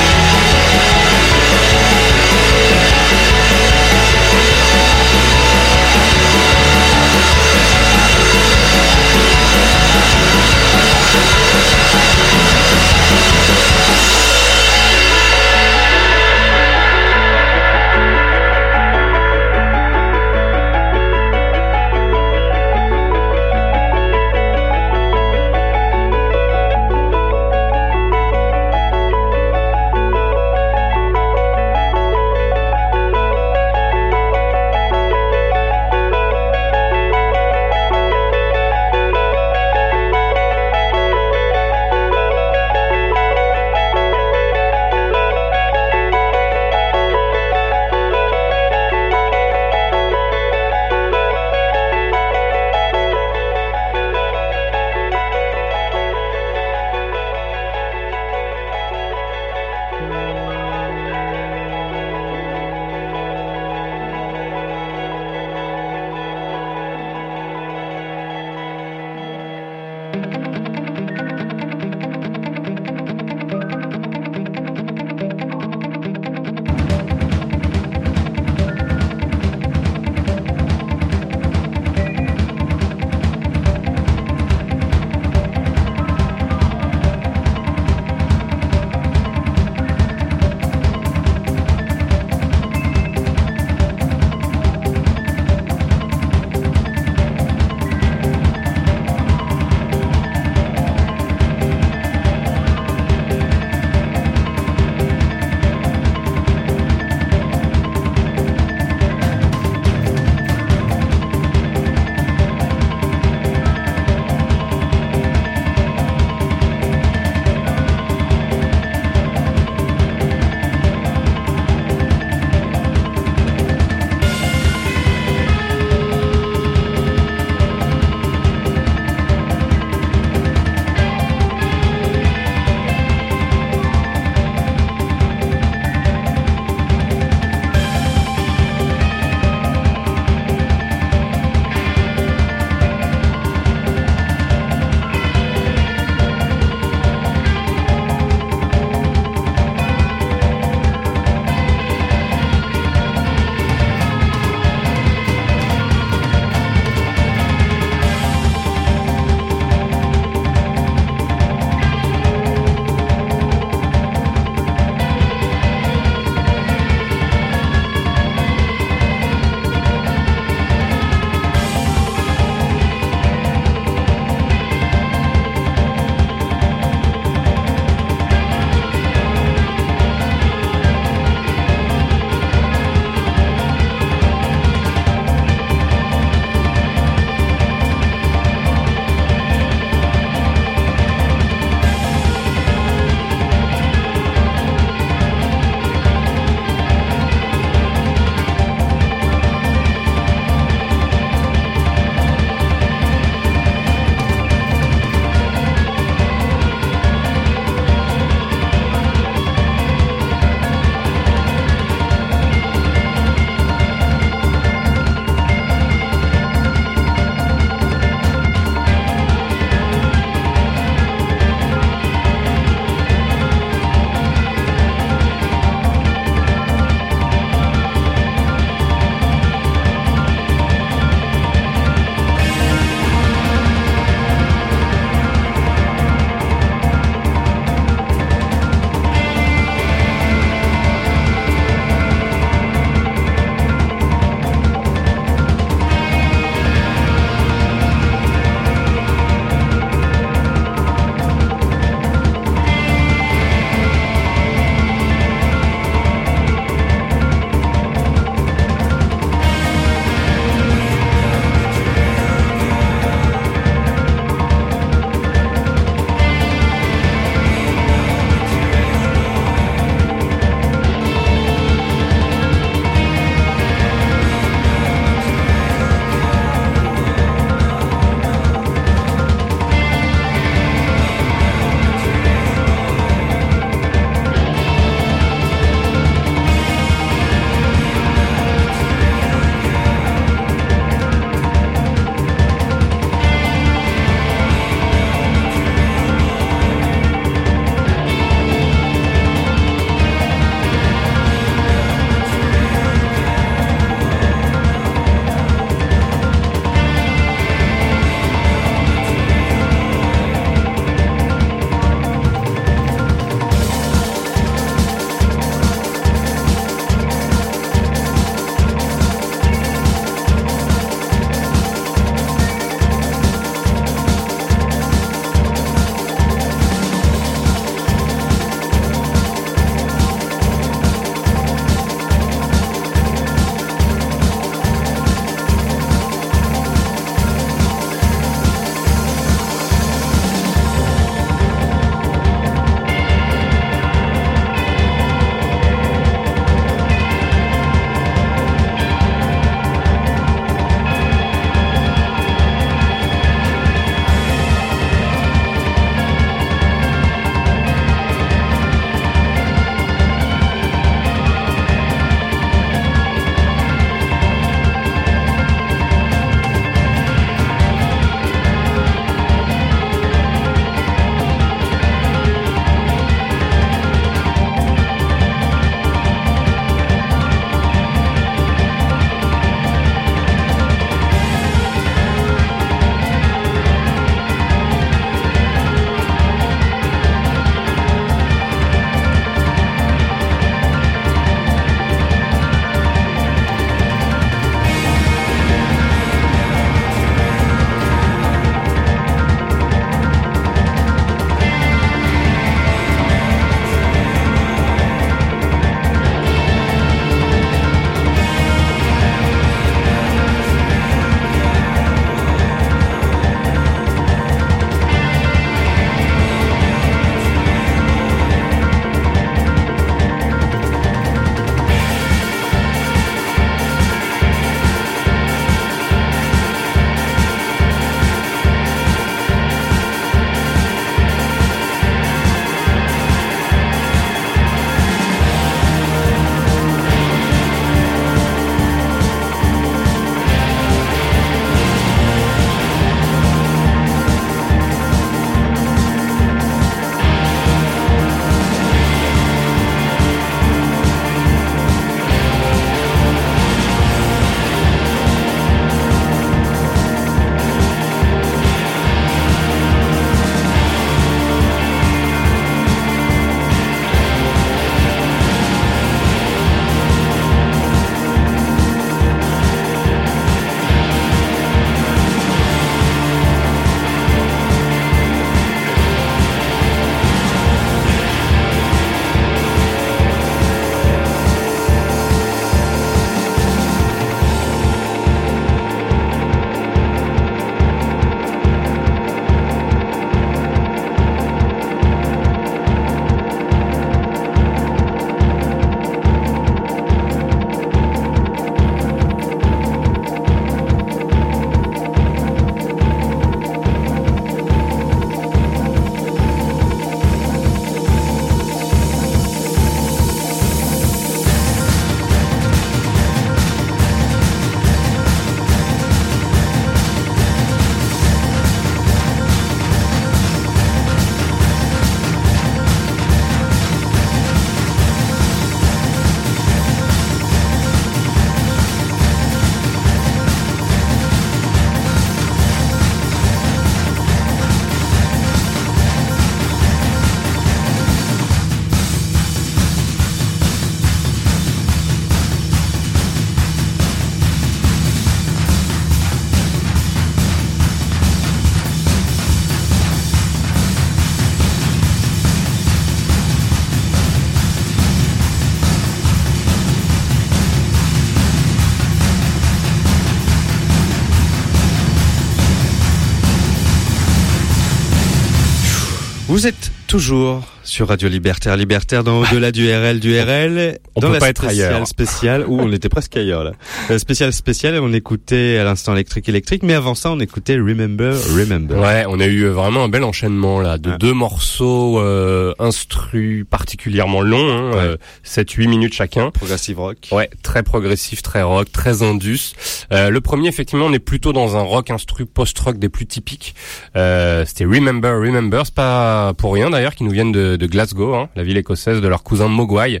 S2: Toujours sur Radio Libertaire, Libertaire dans au-delà du RL, du RL.
S1: On
S2: dans
S1: peut
S2: la
S1: pas être ailleurs.
S2: spéciale, où on était presque ailleurs là. La spéciale spéciale, on écoutait à l'instant électrique électrique, mais avant ça, on écoutait Remember, Remember.
S1: Ouais, on a eu euh, vraiment un bel enchaînement là, de
S2: Ouais.
S1: deux morceaux euh, instrus particulièrement longs, hein,
S2: Ouais.
S1: euh, 7-8 minutes chacun.
S2: Progressive rock.
S1: Ouais, très progressif, très rock, très indus. Euh, le premier, effectivement, on est plutôt dans un rock instru post-rock des plus typiques. Euh, C'était Remember, Remember. C'est pas pour rien d'ailleurs qu'ils nous viennent de, de Glasgow, hein, la ville écossaise de leur cousin Mogwai.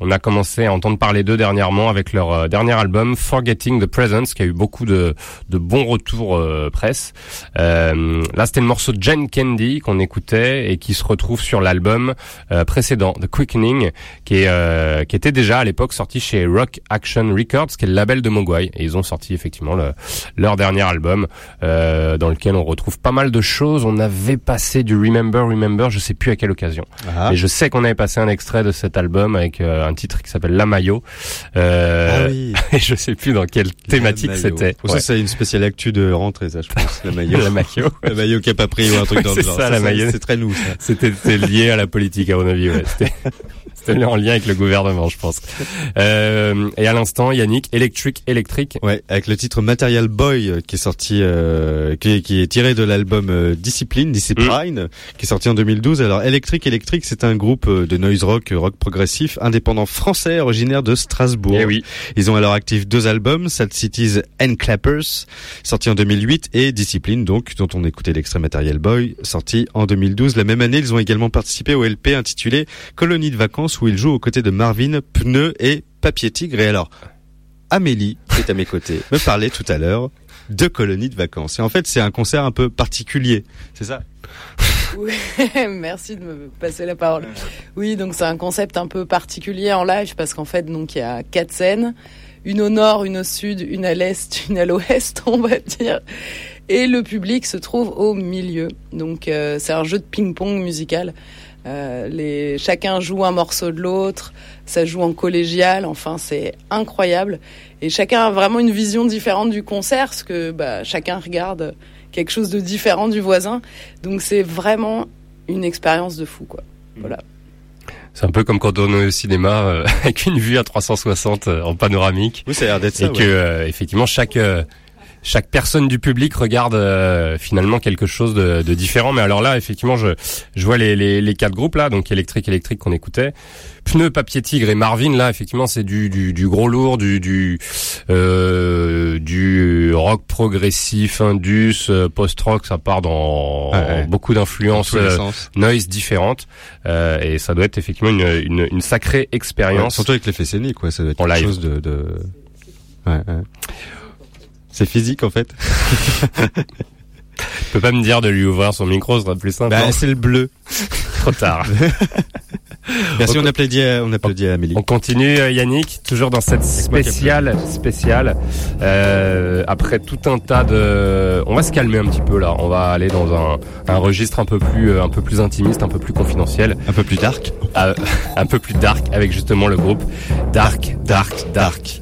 S1: On a commencé à entendre parler d'eux dernièrement avec leur euh, dernier album Forgetting the Presence, qui a eu beaucoup de, de bons retours euh, presse. Euh, là, c'était le morceau Jen Candy qu'on écoutait et qui se retrouve sur l'album euh, précédent, The Quickening, qui, est, qui était déjà à l'époque sorti chez Rock Action Records, qui est le label de Mogwai. Et ils ont sorti effectivement le- leur dernier album, dans lequel on retrouve pas mal de choses. On avait passé du Remember, Remember, je sais plus à quelle occasion.
S2: Ah.
S1: Mais je sais qu'on avait passé un extrait de cet album avec euh, un titre qui s'appelle La Maillot. Euh,
S2: Ah oui.
S1: Et je sais plus dans quelle thématique c'était.
S2: Bon, Ça, c'est une spéciale actu de rentrée, ça, je pense. La maillot.
S1: La maillot.
S2: la maillot qui a pas pris ou un truc dans le
S1: C'est
S2: genre.
S1: ça, la maillot.
S2: C'est très nous, ça.
S1: C'était c'était lié à la politique, à mon avis. Ouais. C'était en lien avec le gouvernement, je pense. Euh, et à l'instant, Yannick, Electric, Electric.
S2: Ouais, avec le titre Material Boy euh, qui est sorti, euh, qui, est- qui est tiré de l'album euh, Discipline, Discipline, qui est sorti en 2012. Alors Electric Electric, c'est un groupe de noise rock, rock progressif, indépendant français, originaire de Strasbourg.
S1: Eh oui.
S2: Ils ont leur actif deux albums, Sad Cities and Clappers, sorti en 2008, et Discipline, donc, dont on écoutait l'extrait Material Boy, sorti en 2012. La même année, ils ont également participé au LP intitulé Colonie de vacances, où ils jouent aux côtés de Marvin, Pneu et Papier Tigre. Et alors, Amélie, qui est à mes côtés, me parlait tout à l'heure de Colonie de vacances. Et en fait, c'est un concert un peu particulier, c'est ça?
S9: Oui, merci de me passer la parole. Oui, donc c'est un concept un peu particulier en live parce qu'en fait, donc il y a quatre scènes, une au nord, une au sud, une à l'est, une à l'ouest, on va dire, et le public se trouve au milieu. Donc euh, c'est un jeu de ping-pong musical. Euh, les, chacun joue un morceau de l'autre, ça joue en collégial, enfin c'est incroyable. Et chacun a vraiment une vision différente du concert, parce que bah, chacun regarde quelque chose de différent du voisin. Donc c'est vraiment une expérience de fou, quoi. Voilà.
S1: C'est un peu comme quand on est au cinéma euh, avec une vue à 360 euh, en panoramique.
S2: Oui, ça a l'air d'être ça.
S1: et que
S2: ouais.
S1: euh, effectivement chaque euh, chaque personne du public regarde euh, finalement quelque chose de, de différent. Mais alors là, effectivement, je je vois les les, les quatre groupes là, donc électrique électrique qu'on écoutait, pneu papier tigre et Marvin là, effectivement, c'est du, du du gros lourd, du du euh, du rock progressif, indus, euh, post-rock, ça part dans
S2: ouais.
S1: beaucoup d'influences. euh, noise différentes et ça doit être effectivement une, une, une sacrée
S2: Ouais,
S1: expérience.
S2: surtout avec l'effet scénique, quoi. Ça doit être
S1: En
S2: quelque
S1: live.
S2: chose de, de... Ouais, ouais. C'est physique, en fait.
S1: Tu peux pas me dire de lui ouvrir son micro, ce sera plus simple.
S2: Bah, c'est le bleu.
S1: trop tard.
S2: Merci,
S1: On-
S2: on applaudit, à- on applaudit à Amélie.
S1: On continue euh, Yannick, toujours dans cette spéciale spéciale. Euh, après tout un tas de, on va se calmer un petit peu là. On va aller dans un, un registre un peu plus euh, un peu plus intimiste, un peu plus confidentiel,
S2: Un peu plus dark.
S1: euh, un peu plus dark avec justement le groupe Dark Dark Dark.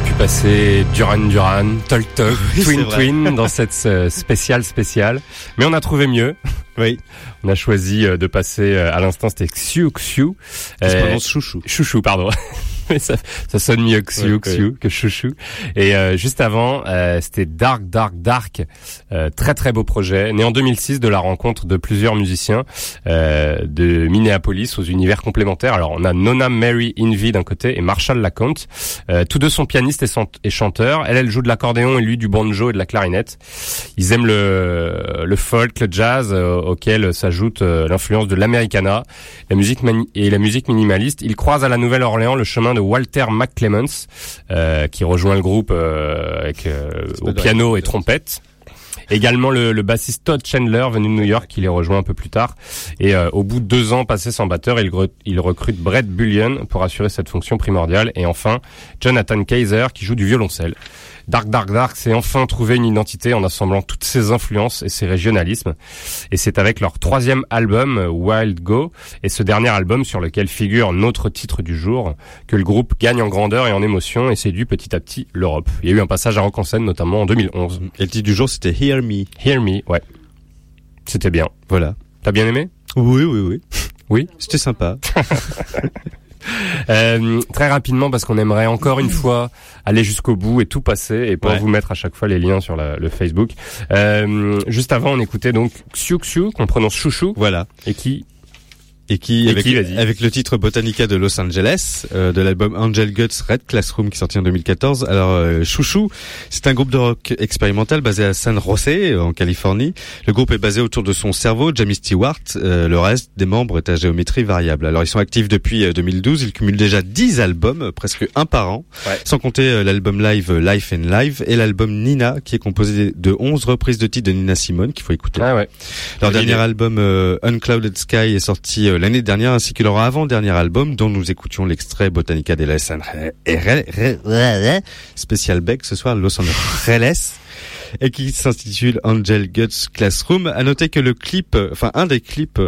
S1: passer Duran Duran, Talk Talk,
S2: Oui,
S1: Twin. Twin dans cette euh, spéciale spéciale. Mais on a trouvé mieux.
S2: Oui.
S1: On a choisi euh, de passer euh, à l'instant c'était Xiu Xiu. Euh,
S2: chouchou.
S1: Chouchou, pardon. Mais ça, ça sonne mieux que Xiu
S2: Ouais,
S1: que Chouchou. Et euh, juste avant, euh, c'était Dark Dark Dark. Euh, très très beau projet, né en 2006 de la rencontre de plusieurs musiciens euh, de Minneapolis aux univers complémentaires. Alors on a Nona Mary Invey d'un côté et Marshall Lacomte. Euh, tous deux sont pianistes et, sont- et chanteurs. Elle, elle joue de l'accordéon et lui du banjo et de la clarinette. Ils aiment le, le folk, le jazz, euh, auquel s'ajoute l'influence de l'americana, la musique mani- et la musique minimaliste. Ils croisent à la Nouvelle-Orléans le chemin de Walter McClements, euh, qui rejoint le groupe euh, avec euh, au piano et trompette. Également le, le bassiste Todd Chandler, venu de New York, qui les rejoint un peu plus tard. Et euh, au bout de deux ans passés sans batteur, il, il recrute Brett Bullion pour assurer cette fonction primordiale. Et enfin, Jonathan Kaiser, qui joue du violoncelle. Dark Dark Dark, c'est enfin trouver une identité en assemblant toutes ses influences et ses régionalismes. Et c'est avec leur troisième album, Wild Go, et ce dernier album sur lequel figure notre titre du jour, que le groupe gagne en grandeur et en émotion et séduit petit à petit l'Europe. Il y a eu un passage à Rock en scène, notamment en 2011.
S2: Et le titre du jour, c'était Hear Me.
S1: Hear Me, ouais. C'était bien.
S2: Voilà.
S1: T'as bien aimé?
S2: Oui, oui, oui.
S1: Oui?
S2: C'était sympa.
S1: Euh, très rapidement parce qu'on aimerait encore une fois aller jusqu'au bout et tout passer et pour
S2: Ouais.
S1: vous mettre à chaque fois les liens sur la- le Facebook. Euh, juste avant, on écoutait donc Xiu Xiu qu'on prononce chouchou
S2: Voilà.
S1: et qui
S2: Et qui,
S1: Et
S2: avec,
S1: qui,
S2: avec le titre Botanica de Los Angeles, euh, de l'album Angel Guts Red Classroom qui est sorti en 2014. Alors, euh, Chouchou, c'est un groupe de rock expérimental basé à San José, euh, en Californie. Le groupe est basé autour de son cerveau, Jamie Stewart. Euh, le reste des membres est à géométrie variable. Alors, ils sont actifs depuis euh, 2012. Ils cumulent déjà 10 albums, presque un par an.
S1: Ouais.
S2: Sans compter l'album live Life and Live et l'album Nina, qui est composé de 11 reprises de titres de Nina Simone, qu'il faut écouter.
S1: ah ouais
S2: Leur dernier album euh, Unclouded Sky est sorti l'année dernière ainsi que leur avant-dernier album dont nous écoutions l'extrait Botanica de Los Angeles spécial Beck ce soir Los Angeles et qui s'intitule Angel Guts Classroom. À noter que le clip, euh, enfin un des clips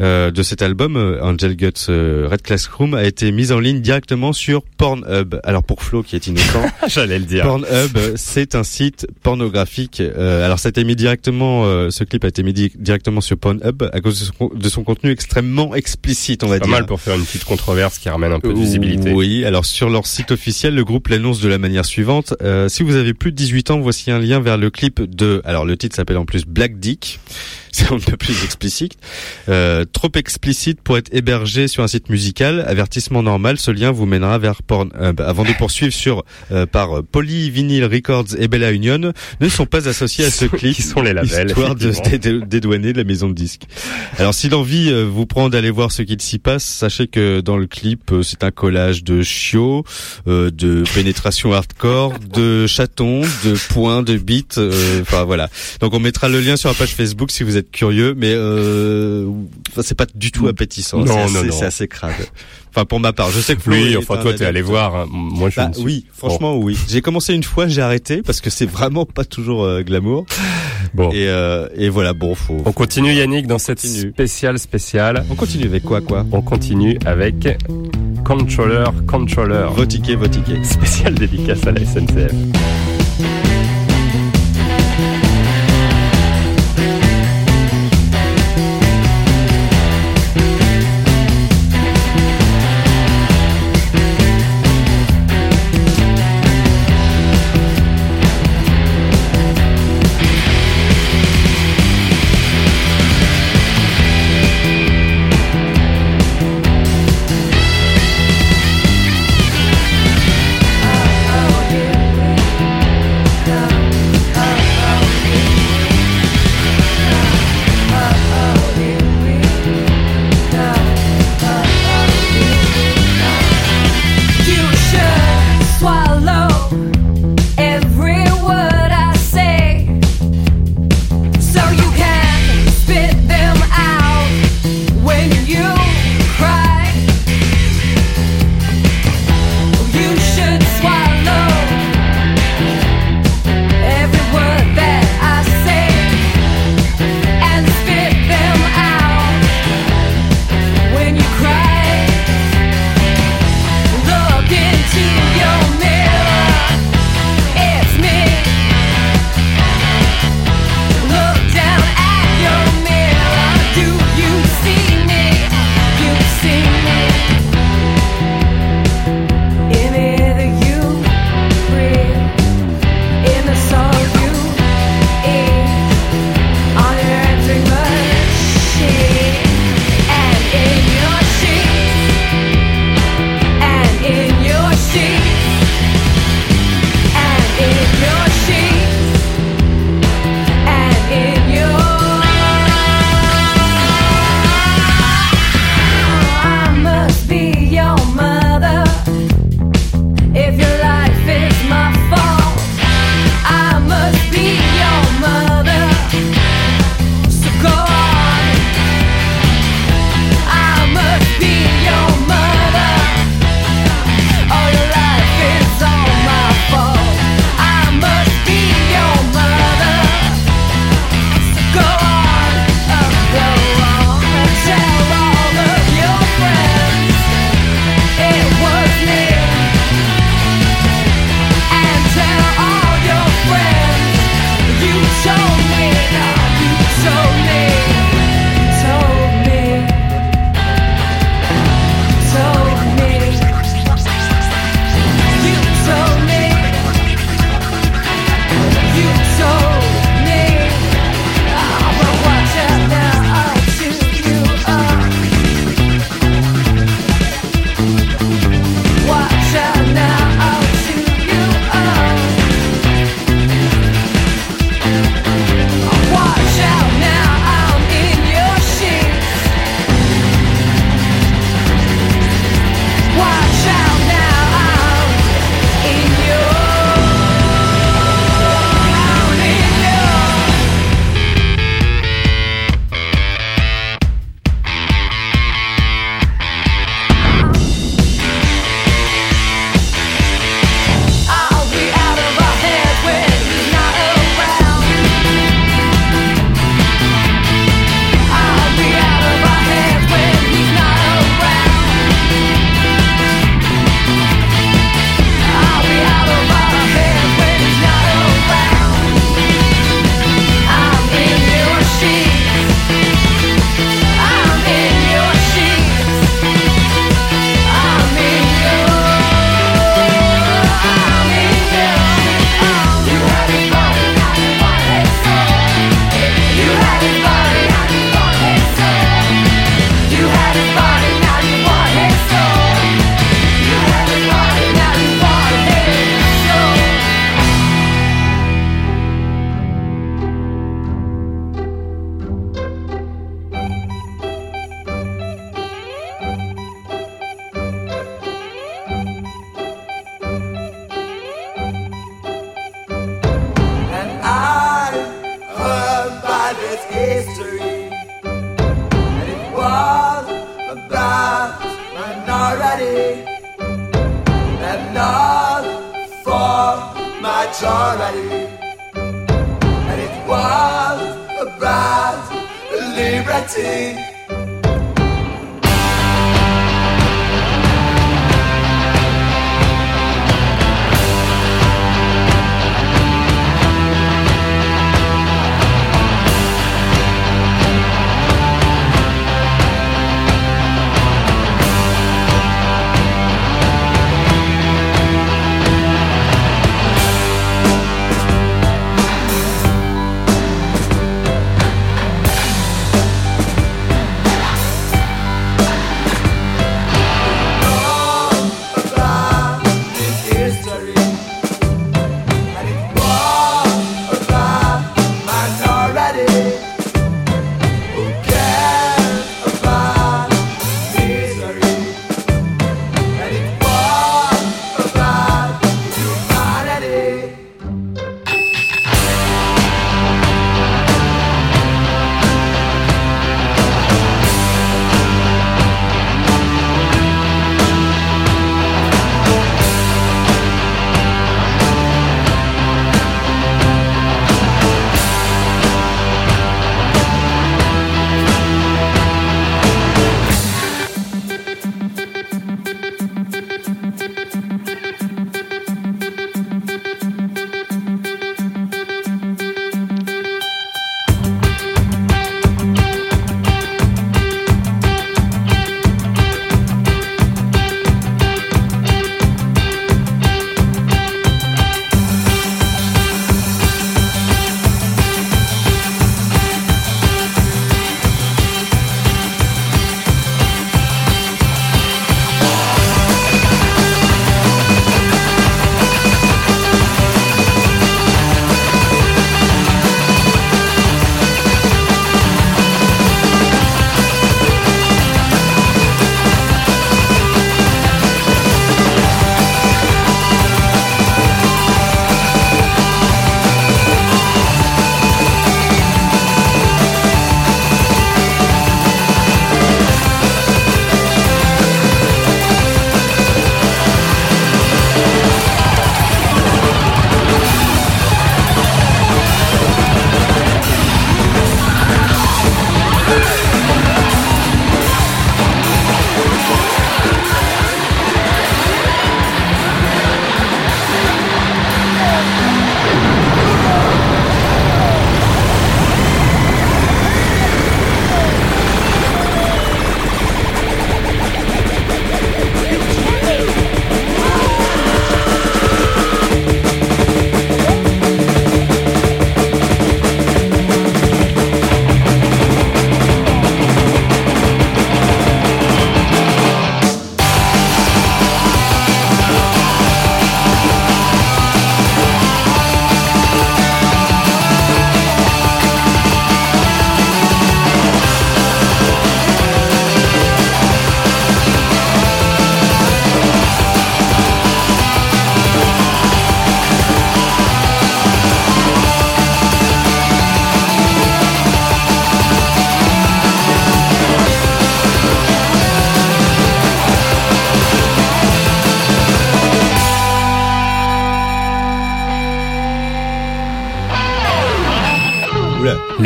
S2: euh, de cet album, euh, Angel Guts euh, Red Classroom, a été mis en ligne directement sur Pornhub. Alors pour Flo qui est innocent,
S1: j'allais le dire.
S2: Pornhub, c'est un site pornographique. Euh, alors, ça a été mis directement, euh, ce clip a été mis di- directement sur Pornhub à cause de son, de son contenu extrêmement explicite, on va
S1: Pas
S2: dire.
S1: mal pour faire une petite controverse qui ramène un peu de visibilité.
S2: Oui, alors sur leur site officiel, le groupe l'annonce de la manière suivante. Euh, si vous avez plus de 18 ans, voici un lien vers le clip de... Alors le titre s'appelle en plus Black Dick. C'est un peu plus explicite. Euh, trop explicite pour être hébergé sur un site musical. Avertissement normal, ce lien vous mènera vers Pornhub. Avant de poursuivre sur euh, par Poly Vinyl Records et Bella Union, ne sont pas associés à ce clip.
S1: Qui sont les labels,
S2: Histoire de se dédouaner de la maison de disques. Alors si l'envie euh, vous prend d'aller voir ce qu'il s'y passe, sachez que dans le clip, euh, c'est un collage de chiots, euh, de pénétration hardcore, de chatons, de points, de beats, euh, enfin voilà. Donc on mettra le lien sur la page Facebook si vous êtes curieux, mais euh, c'est pas du tout appétissant.
S1: Non,
S2: c'est
S1: non,
S2: assez, c'est assez crade. Enfin pour ma part, je sais que Flo
S1: Oui, enfin toi t'es allé voir. hein. Moi je
S2: Bah,
S1: suis-
S2: oui, franchement oui. J'ai commencé une fois, j'ai arrêté parce que c'est vraiment pas toujours euh, glamour.
S1: Bon.
S2: Et, euh, et voilà, bon, faut.
S1: On continue Yannick dans cette spéciale spéciale.
S2: On continue avec quoi, quoi?
S1: On continue avec Controller Controller.
S2: Votiquer, votiquer.
S1: Spéciale dédicace à la SNCF.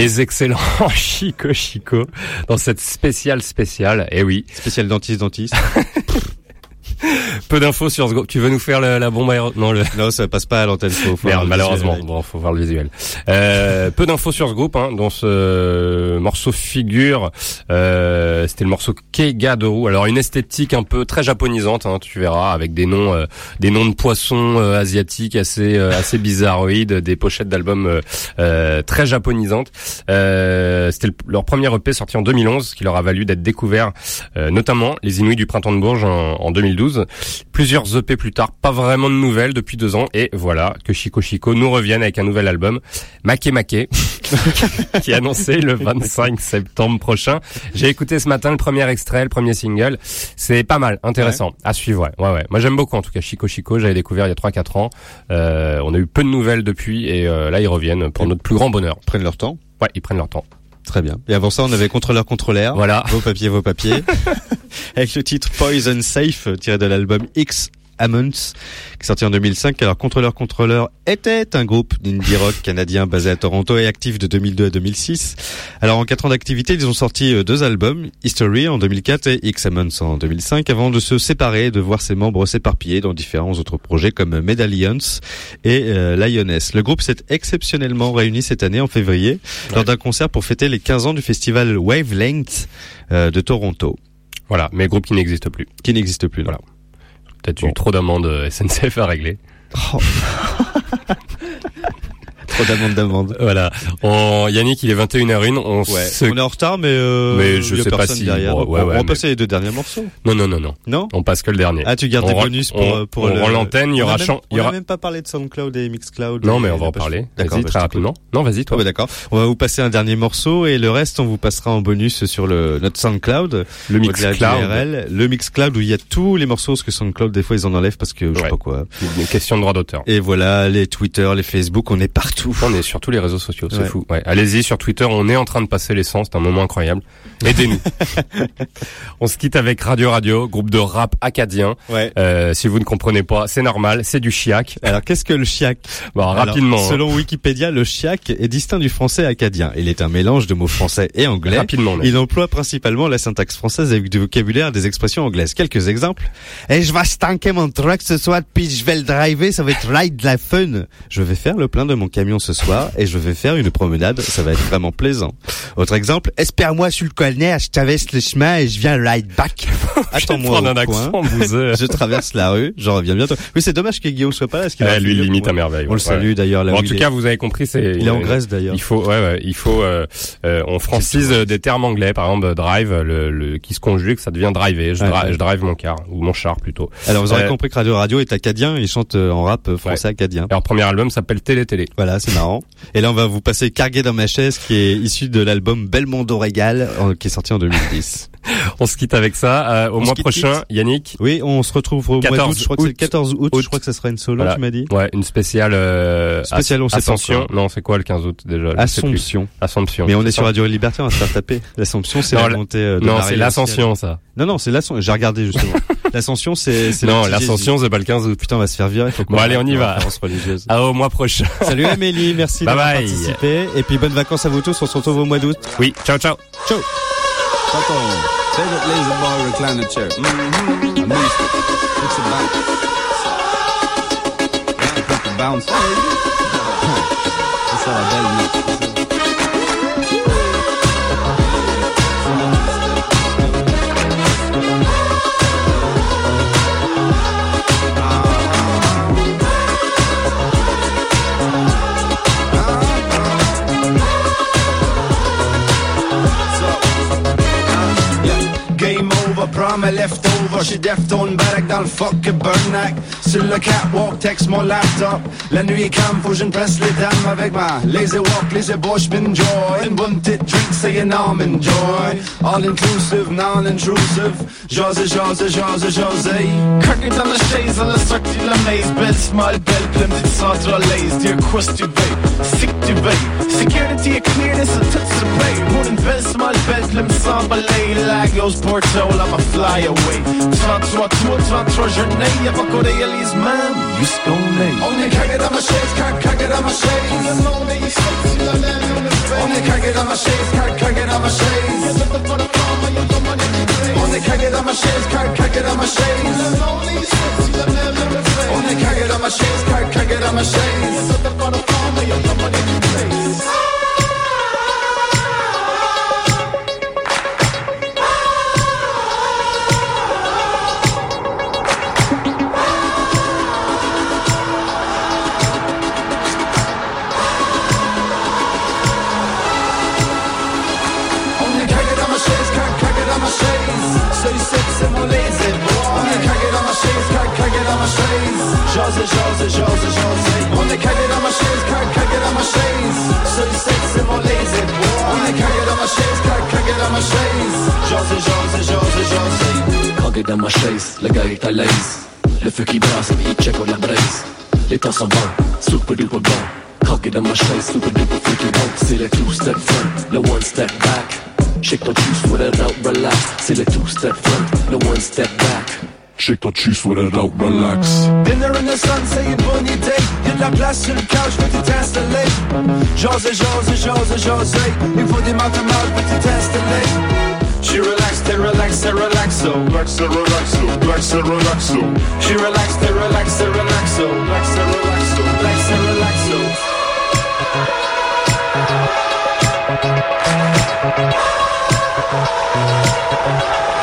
S1: Les excellents Chico Chico dans cette spéciale spéciale. Eh oui.
S2: Spécial dentiste dentiste.
S1: Peu d'infos sur ce groupe. Tu veux nous faire le- la bombe aéro... Non, le...
S2: non, ça passe pas à l'antenne. Faut, faut
S1: Merde, malheureusement.
S2: visuel.
S1: Bon, faut voir le visuel. Euh, peu d'infos sur ce groupe, hein, dont ce morceau figure. Euh, C'était le morceau Keigadoru. Alors une esthétique un peu très japonisante, hein, tu verras, avec des noms, euh, des noms de poissons euh, asiatiques assez, euh, assez bizarroïdes, des pochettes d'albums euh, euh, très japonisantes. Euh, C'était le- leur premier EP sorti en 2011, qui leur a valu d'être découvert, euh, notamment les Inuits du printemps de Bourges en, en 2012. Plusieurs EP plus tard, pas vraiment de nouvelles depuis deux ans, et voilà que Chico Chico nous reviennent avec un nouvel album, Make Make, qui est annoncé le 25 septembre prochain. J'ai écouté ce matin le premier extrait, le premier single. C'est pas mal, intéressant, à suivre. Ouais, ouais, ouais. Moi j'aime beaucoup en tout cas Chico Chico. J'avais découvert il y a 3-4 ans. Euh, on a eu peu de nouvelles depuis, et euh, là ils reviennent pour notre plus grand bonheur.
S2: Ils prennent leur temps.
S1: Ouais, ils prennent leur temps.
S2: Très bien. Et avant ça, on avait contrôleur contrôleur.
S1: Voilà.
S2: Vos papiers, vos papiers. Avec le titre Poison Safe, tiré de l'album X Amonts, qui est sorti en 2005. Alors, Contrôleur Contrôleur était un groupe d'indie rock canadien basé à Toronto et actif de 2002 à 2006. Alors, en quatre ans d'activité, ils ont sorti euh, deux albums, History en 2004 et X Amonts en 2005, avant de se séparer et de voir ses membres s'éparpiller dans différents autres projets comme Medallions et euh, Lioness. Le groupe s'est exceptionnellement réuni cette année en février lors d'un concert pour fêter les 15 ans du festival Wavelength euh, de Toronto,
S1: Voilà, mais groupe qui n'existe plus.
S2: qui n'existe plus. non.
S1: Peut-être eu trop d'amendes euh, SNCF à régler.
S2: Trop d'amende d'amende.
S1: Voilà. On... Yannick, il est 21h01. On,
S2: Ouais.
S1: se-
S2: On est en retard, mais, euh,
S1: Mais je
S2: il y a
S1: sais pas si-
S2: derrière.
S1: bon,
S2: Donc,
S1: ouais,
S2: on,
S1: ouais,
S2: on va
S1: mais-
S2: passer les deux derniers morceaux.
S1: Non, non, non, non.
S2: Non
S1: On passe que le dernier.
S2: Ah, tu gardes
S1: On
S2: des bonus pour,
S1: on-
S2: euh, pour
S1: on l'antenne, il y
S2: On
S1: aura
S2: même-
S1: il y
S2: On
S1: aura-
S2: a même pas parlé de SoundCloud et Mixcloud.
S1: Non, mais on va en parler.
S2: D'accord,
S1: Vas-y,
S2: bah,
S1: très rapidement. Non, vas-y,
S2: Ah
S1: toi.
S2: bah d'accord. On va vous passer un dernier morceau et le reste, on vous passera en bonus sur le notre SoundCloud.
S1: Le Mixcloud.
S2: Le Mixcloud où il y a tous les morceaux, parce que SoundCloud, des fois, ils en enlèvent parce que je sais pas quoi.
S1: Une question de droit d'auteur.
S2: Et voilà, les Twitter, les Facebook, on est partout.
S1: On est sur tous les réseaux sociaux, c'est
S2: Ouais.
S1: fou. Ouais. Allez-y sur Twitter, on est en train de passer l'essence, c'est un moment incroyable. Aidez-nous. on se quitte avec Radio Radio, groupe de rap acadien.
S2: Ouais.
S1: Euh, si vous ne comprenez pas, c'est normal, c'est du chiac.
S2: Alors, qu'est-ce que le chiac?
S1: Bon,
S2: Alors,
S1: rapidement. hein.
S2: Selon Wikipédia, le chiac est distinct du français acadien. Il est un mélange de mots français et anglais.
S1: Rapidement. est-
S2: Il emploie principalement la syntaxe française avec du vocabulaire des expressions anglaises. Quelques exemples. Et je vais stanker mon truck ce soir, puis je vais le driver, ça va être ride de la fun. Je vais faire le plein de mon camion ce soir et je vais faire une promenade, ça va être vraiment plaisant. Autre exemple, espère-moi sur le corner, je traverse le chemin et je viens ride back. Attends-moi au
S1: un
S2: coin.
S1: accent, bouseux.
S2: Je traverse la rue, j'en reviens bientôt. Oui, c'est dommage que Guillaume soit pas là, parce qu'il
S1: Ouais,
S2: aurait
S1: lui, limite à merveille.
S2: On le salue d'ailleurs
S1: Bon, en tout cas, vous avez compris, c'est.
S2: Il est en Grèce d'ailleurs.
S1: Il faut, ouais, ouais, il faut, euh, euh, on francise euh, des termes anglais, par exemple drive, le, le qui se conjugue, ça devient driver. Je, dra- je drive mon car ou mon char plutôt.
S2: Alors vous aurez
S1: Euh,
S2: compris que Radio Radio est acadien, il chante en rap français acadien.
S1: Leur premier album s'appelle Télé Télé.
S2: Voilà, c'est marrant. Et là on va vous passer Cargué dans ma chaise qui est issu de l'album Belmondo Régal qui est sorti en 2010.
S1: On se quitte avec ça. Euh, au
S2: On
S1: mois prochain. Yannick.
S2: Oui, on se retrouve au mois
S1: 14
S2: d'août, je crois que c'est le
S1: août.
S2: 14 août,
S1: Août.
S2: je crois que ça sera une solo,
S1: Voilà.
S2: tu m'as dit.
S1: Ouais, une spéciale. Euh,
S2: Spéciale, on sait pas
S1: Ascension. Non, c'est quoi le 15 août déjà?
S2: Assomption.
S1: Assomption.
S2: Mais on est sur
S1: ça
S2: Radio Liberté, on va se faire taper. L'Assomption, c'est la
S1: la-
S2: montée euh, de
S1: Non, c'est l'ascension, ça.
S2: Non, non, c'est l'Ascension. J'ai regardé justement. L'Ascension, c'est
S1: Non, l'ascension, c'est pas le 15 août.
S2: Putain, on va se faire virer. Faut
S1: Bon, allez, on y va. À au mois prochain.
S2: Salut Amélie, merci
S1: Bye
S2: d'avoir
S1: bye.
S2: participé. Et puis bonnes vacances à vous tous. On se retrouve au mois d'août.
S1: Oui, ciao, ciao.
S2: Ciao.
S10: Fuck on. Favorite lazy boy recliner chair. Mm-hmm. I'm used to it. It's a bounce. It's the fucking bounce. C'est
S11: over, prom est left over. J'suis deft on barack dans le fuck burnac. Sur le catwalk, texte mon laptop. La nuit est calme, faut que je presse les dames avec ma lazy walk, lazy bush, enjoy. Une bonne petite drink, c'est un almond joy. All inclusive, non intrusive. José, josé, josé, josé. Cracker dans la chaise, à la sortie de la maze. Belle smile, belle plume, petite centralaise. Dear crust du bay, sick du bay. Security et clearness, a touch the bay. Pour une belle smile, belle plume sans balai. Lagos, Porto, I'ma fly away. 33 tours, 33 journées. Y'a pas qu'au réalise, man. Juste qu'on est. On est craqué dans ma chaise, crack, craqué dans ma chaise. Tout le monde est ici, si la même on le fait. On est craqué dans ma chaise, crack, craqué dans ma chaise. Y'a pas de femme, y'a pas de money. On est craqué dans ma chaise, crack, craqué dans ma chaise. Tout le monde est ici, si la même on le fait. get on my shades. Jose, Jose, Jose, Jose. On the can't get on my shades, can't, can't get on my shades. So you sexy, more lazy. On the can't get on my shades, can't, can't get on my shades. Jose, Jose, Jose, Jose. Can't
S12: get on my shades, le gars est à l'aise. Le feu qui brasse, il check on la braise. Les temps s'en vont, super duper bon. Can't get on my shades, super duper freaking bon. C'est le two step front, le one step back. Shake my juice, without relax. C'est le two step front, le one step back. Check ta cheese with it out, relax.
S11: Dinner in the sun, c'est une bonne idée Y'a de la place sur le couch, and jaws, t'installer J'ose, put j'ose, out Il faut des matins peux-tu t'installer She relaxed and relaxed and relaxed so Relax and relax so Relax
S13: and relax so. She relaxed and relaxed and relaxed so Relax and relax so Relax and
S7: relax so. Thank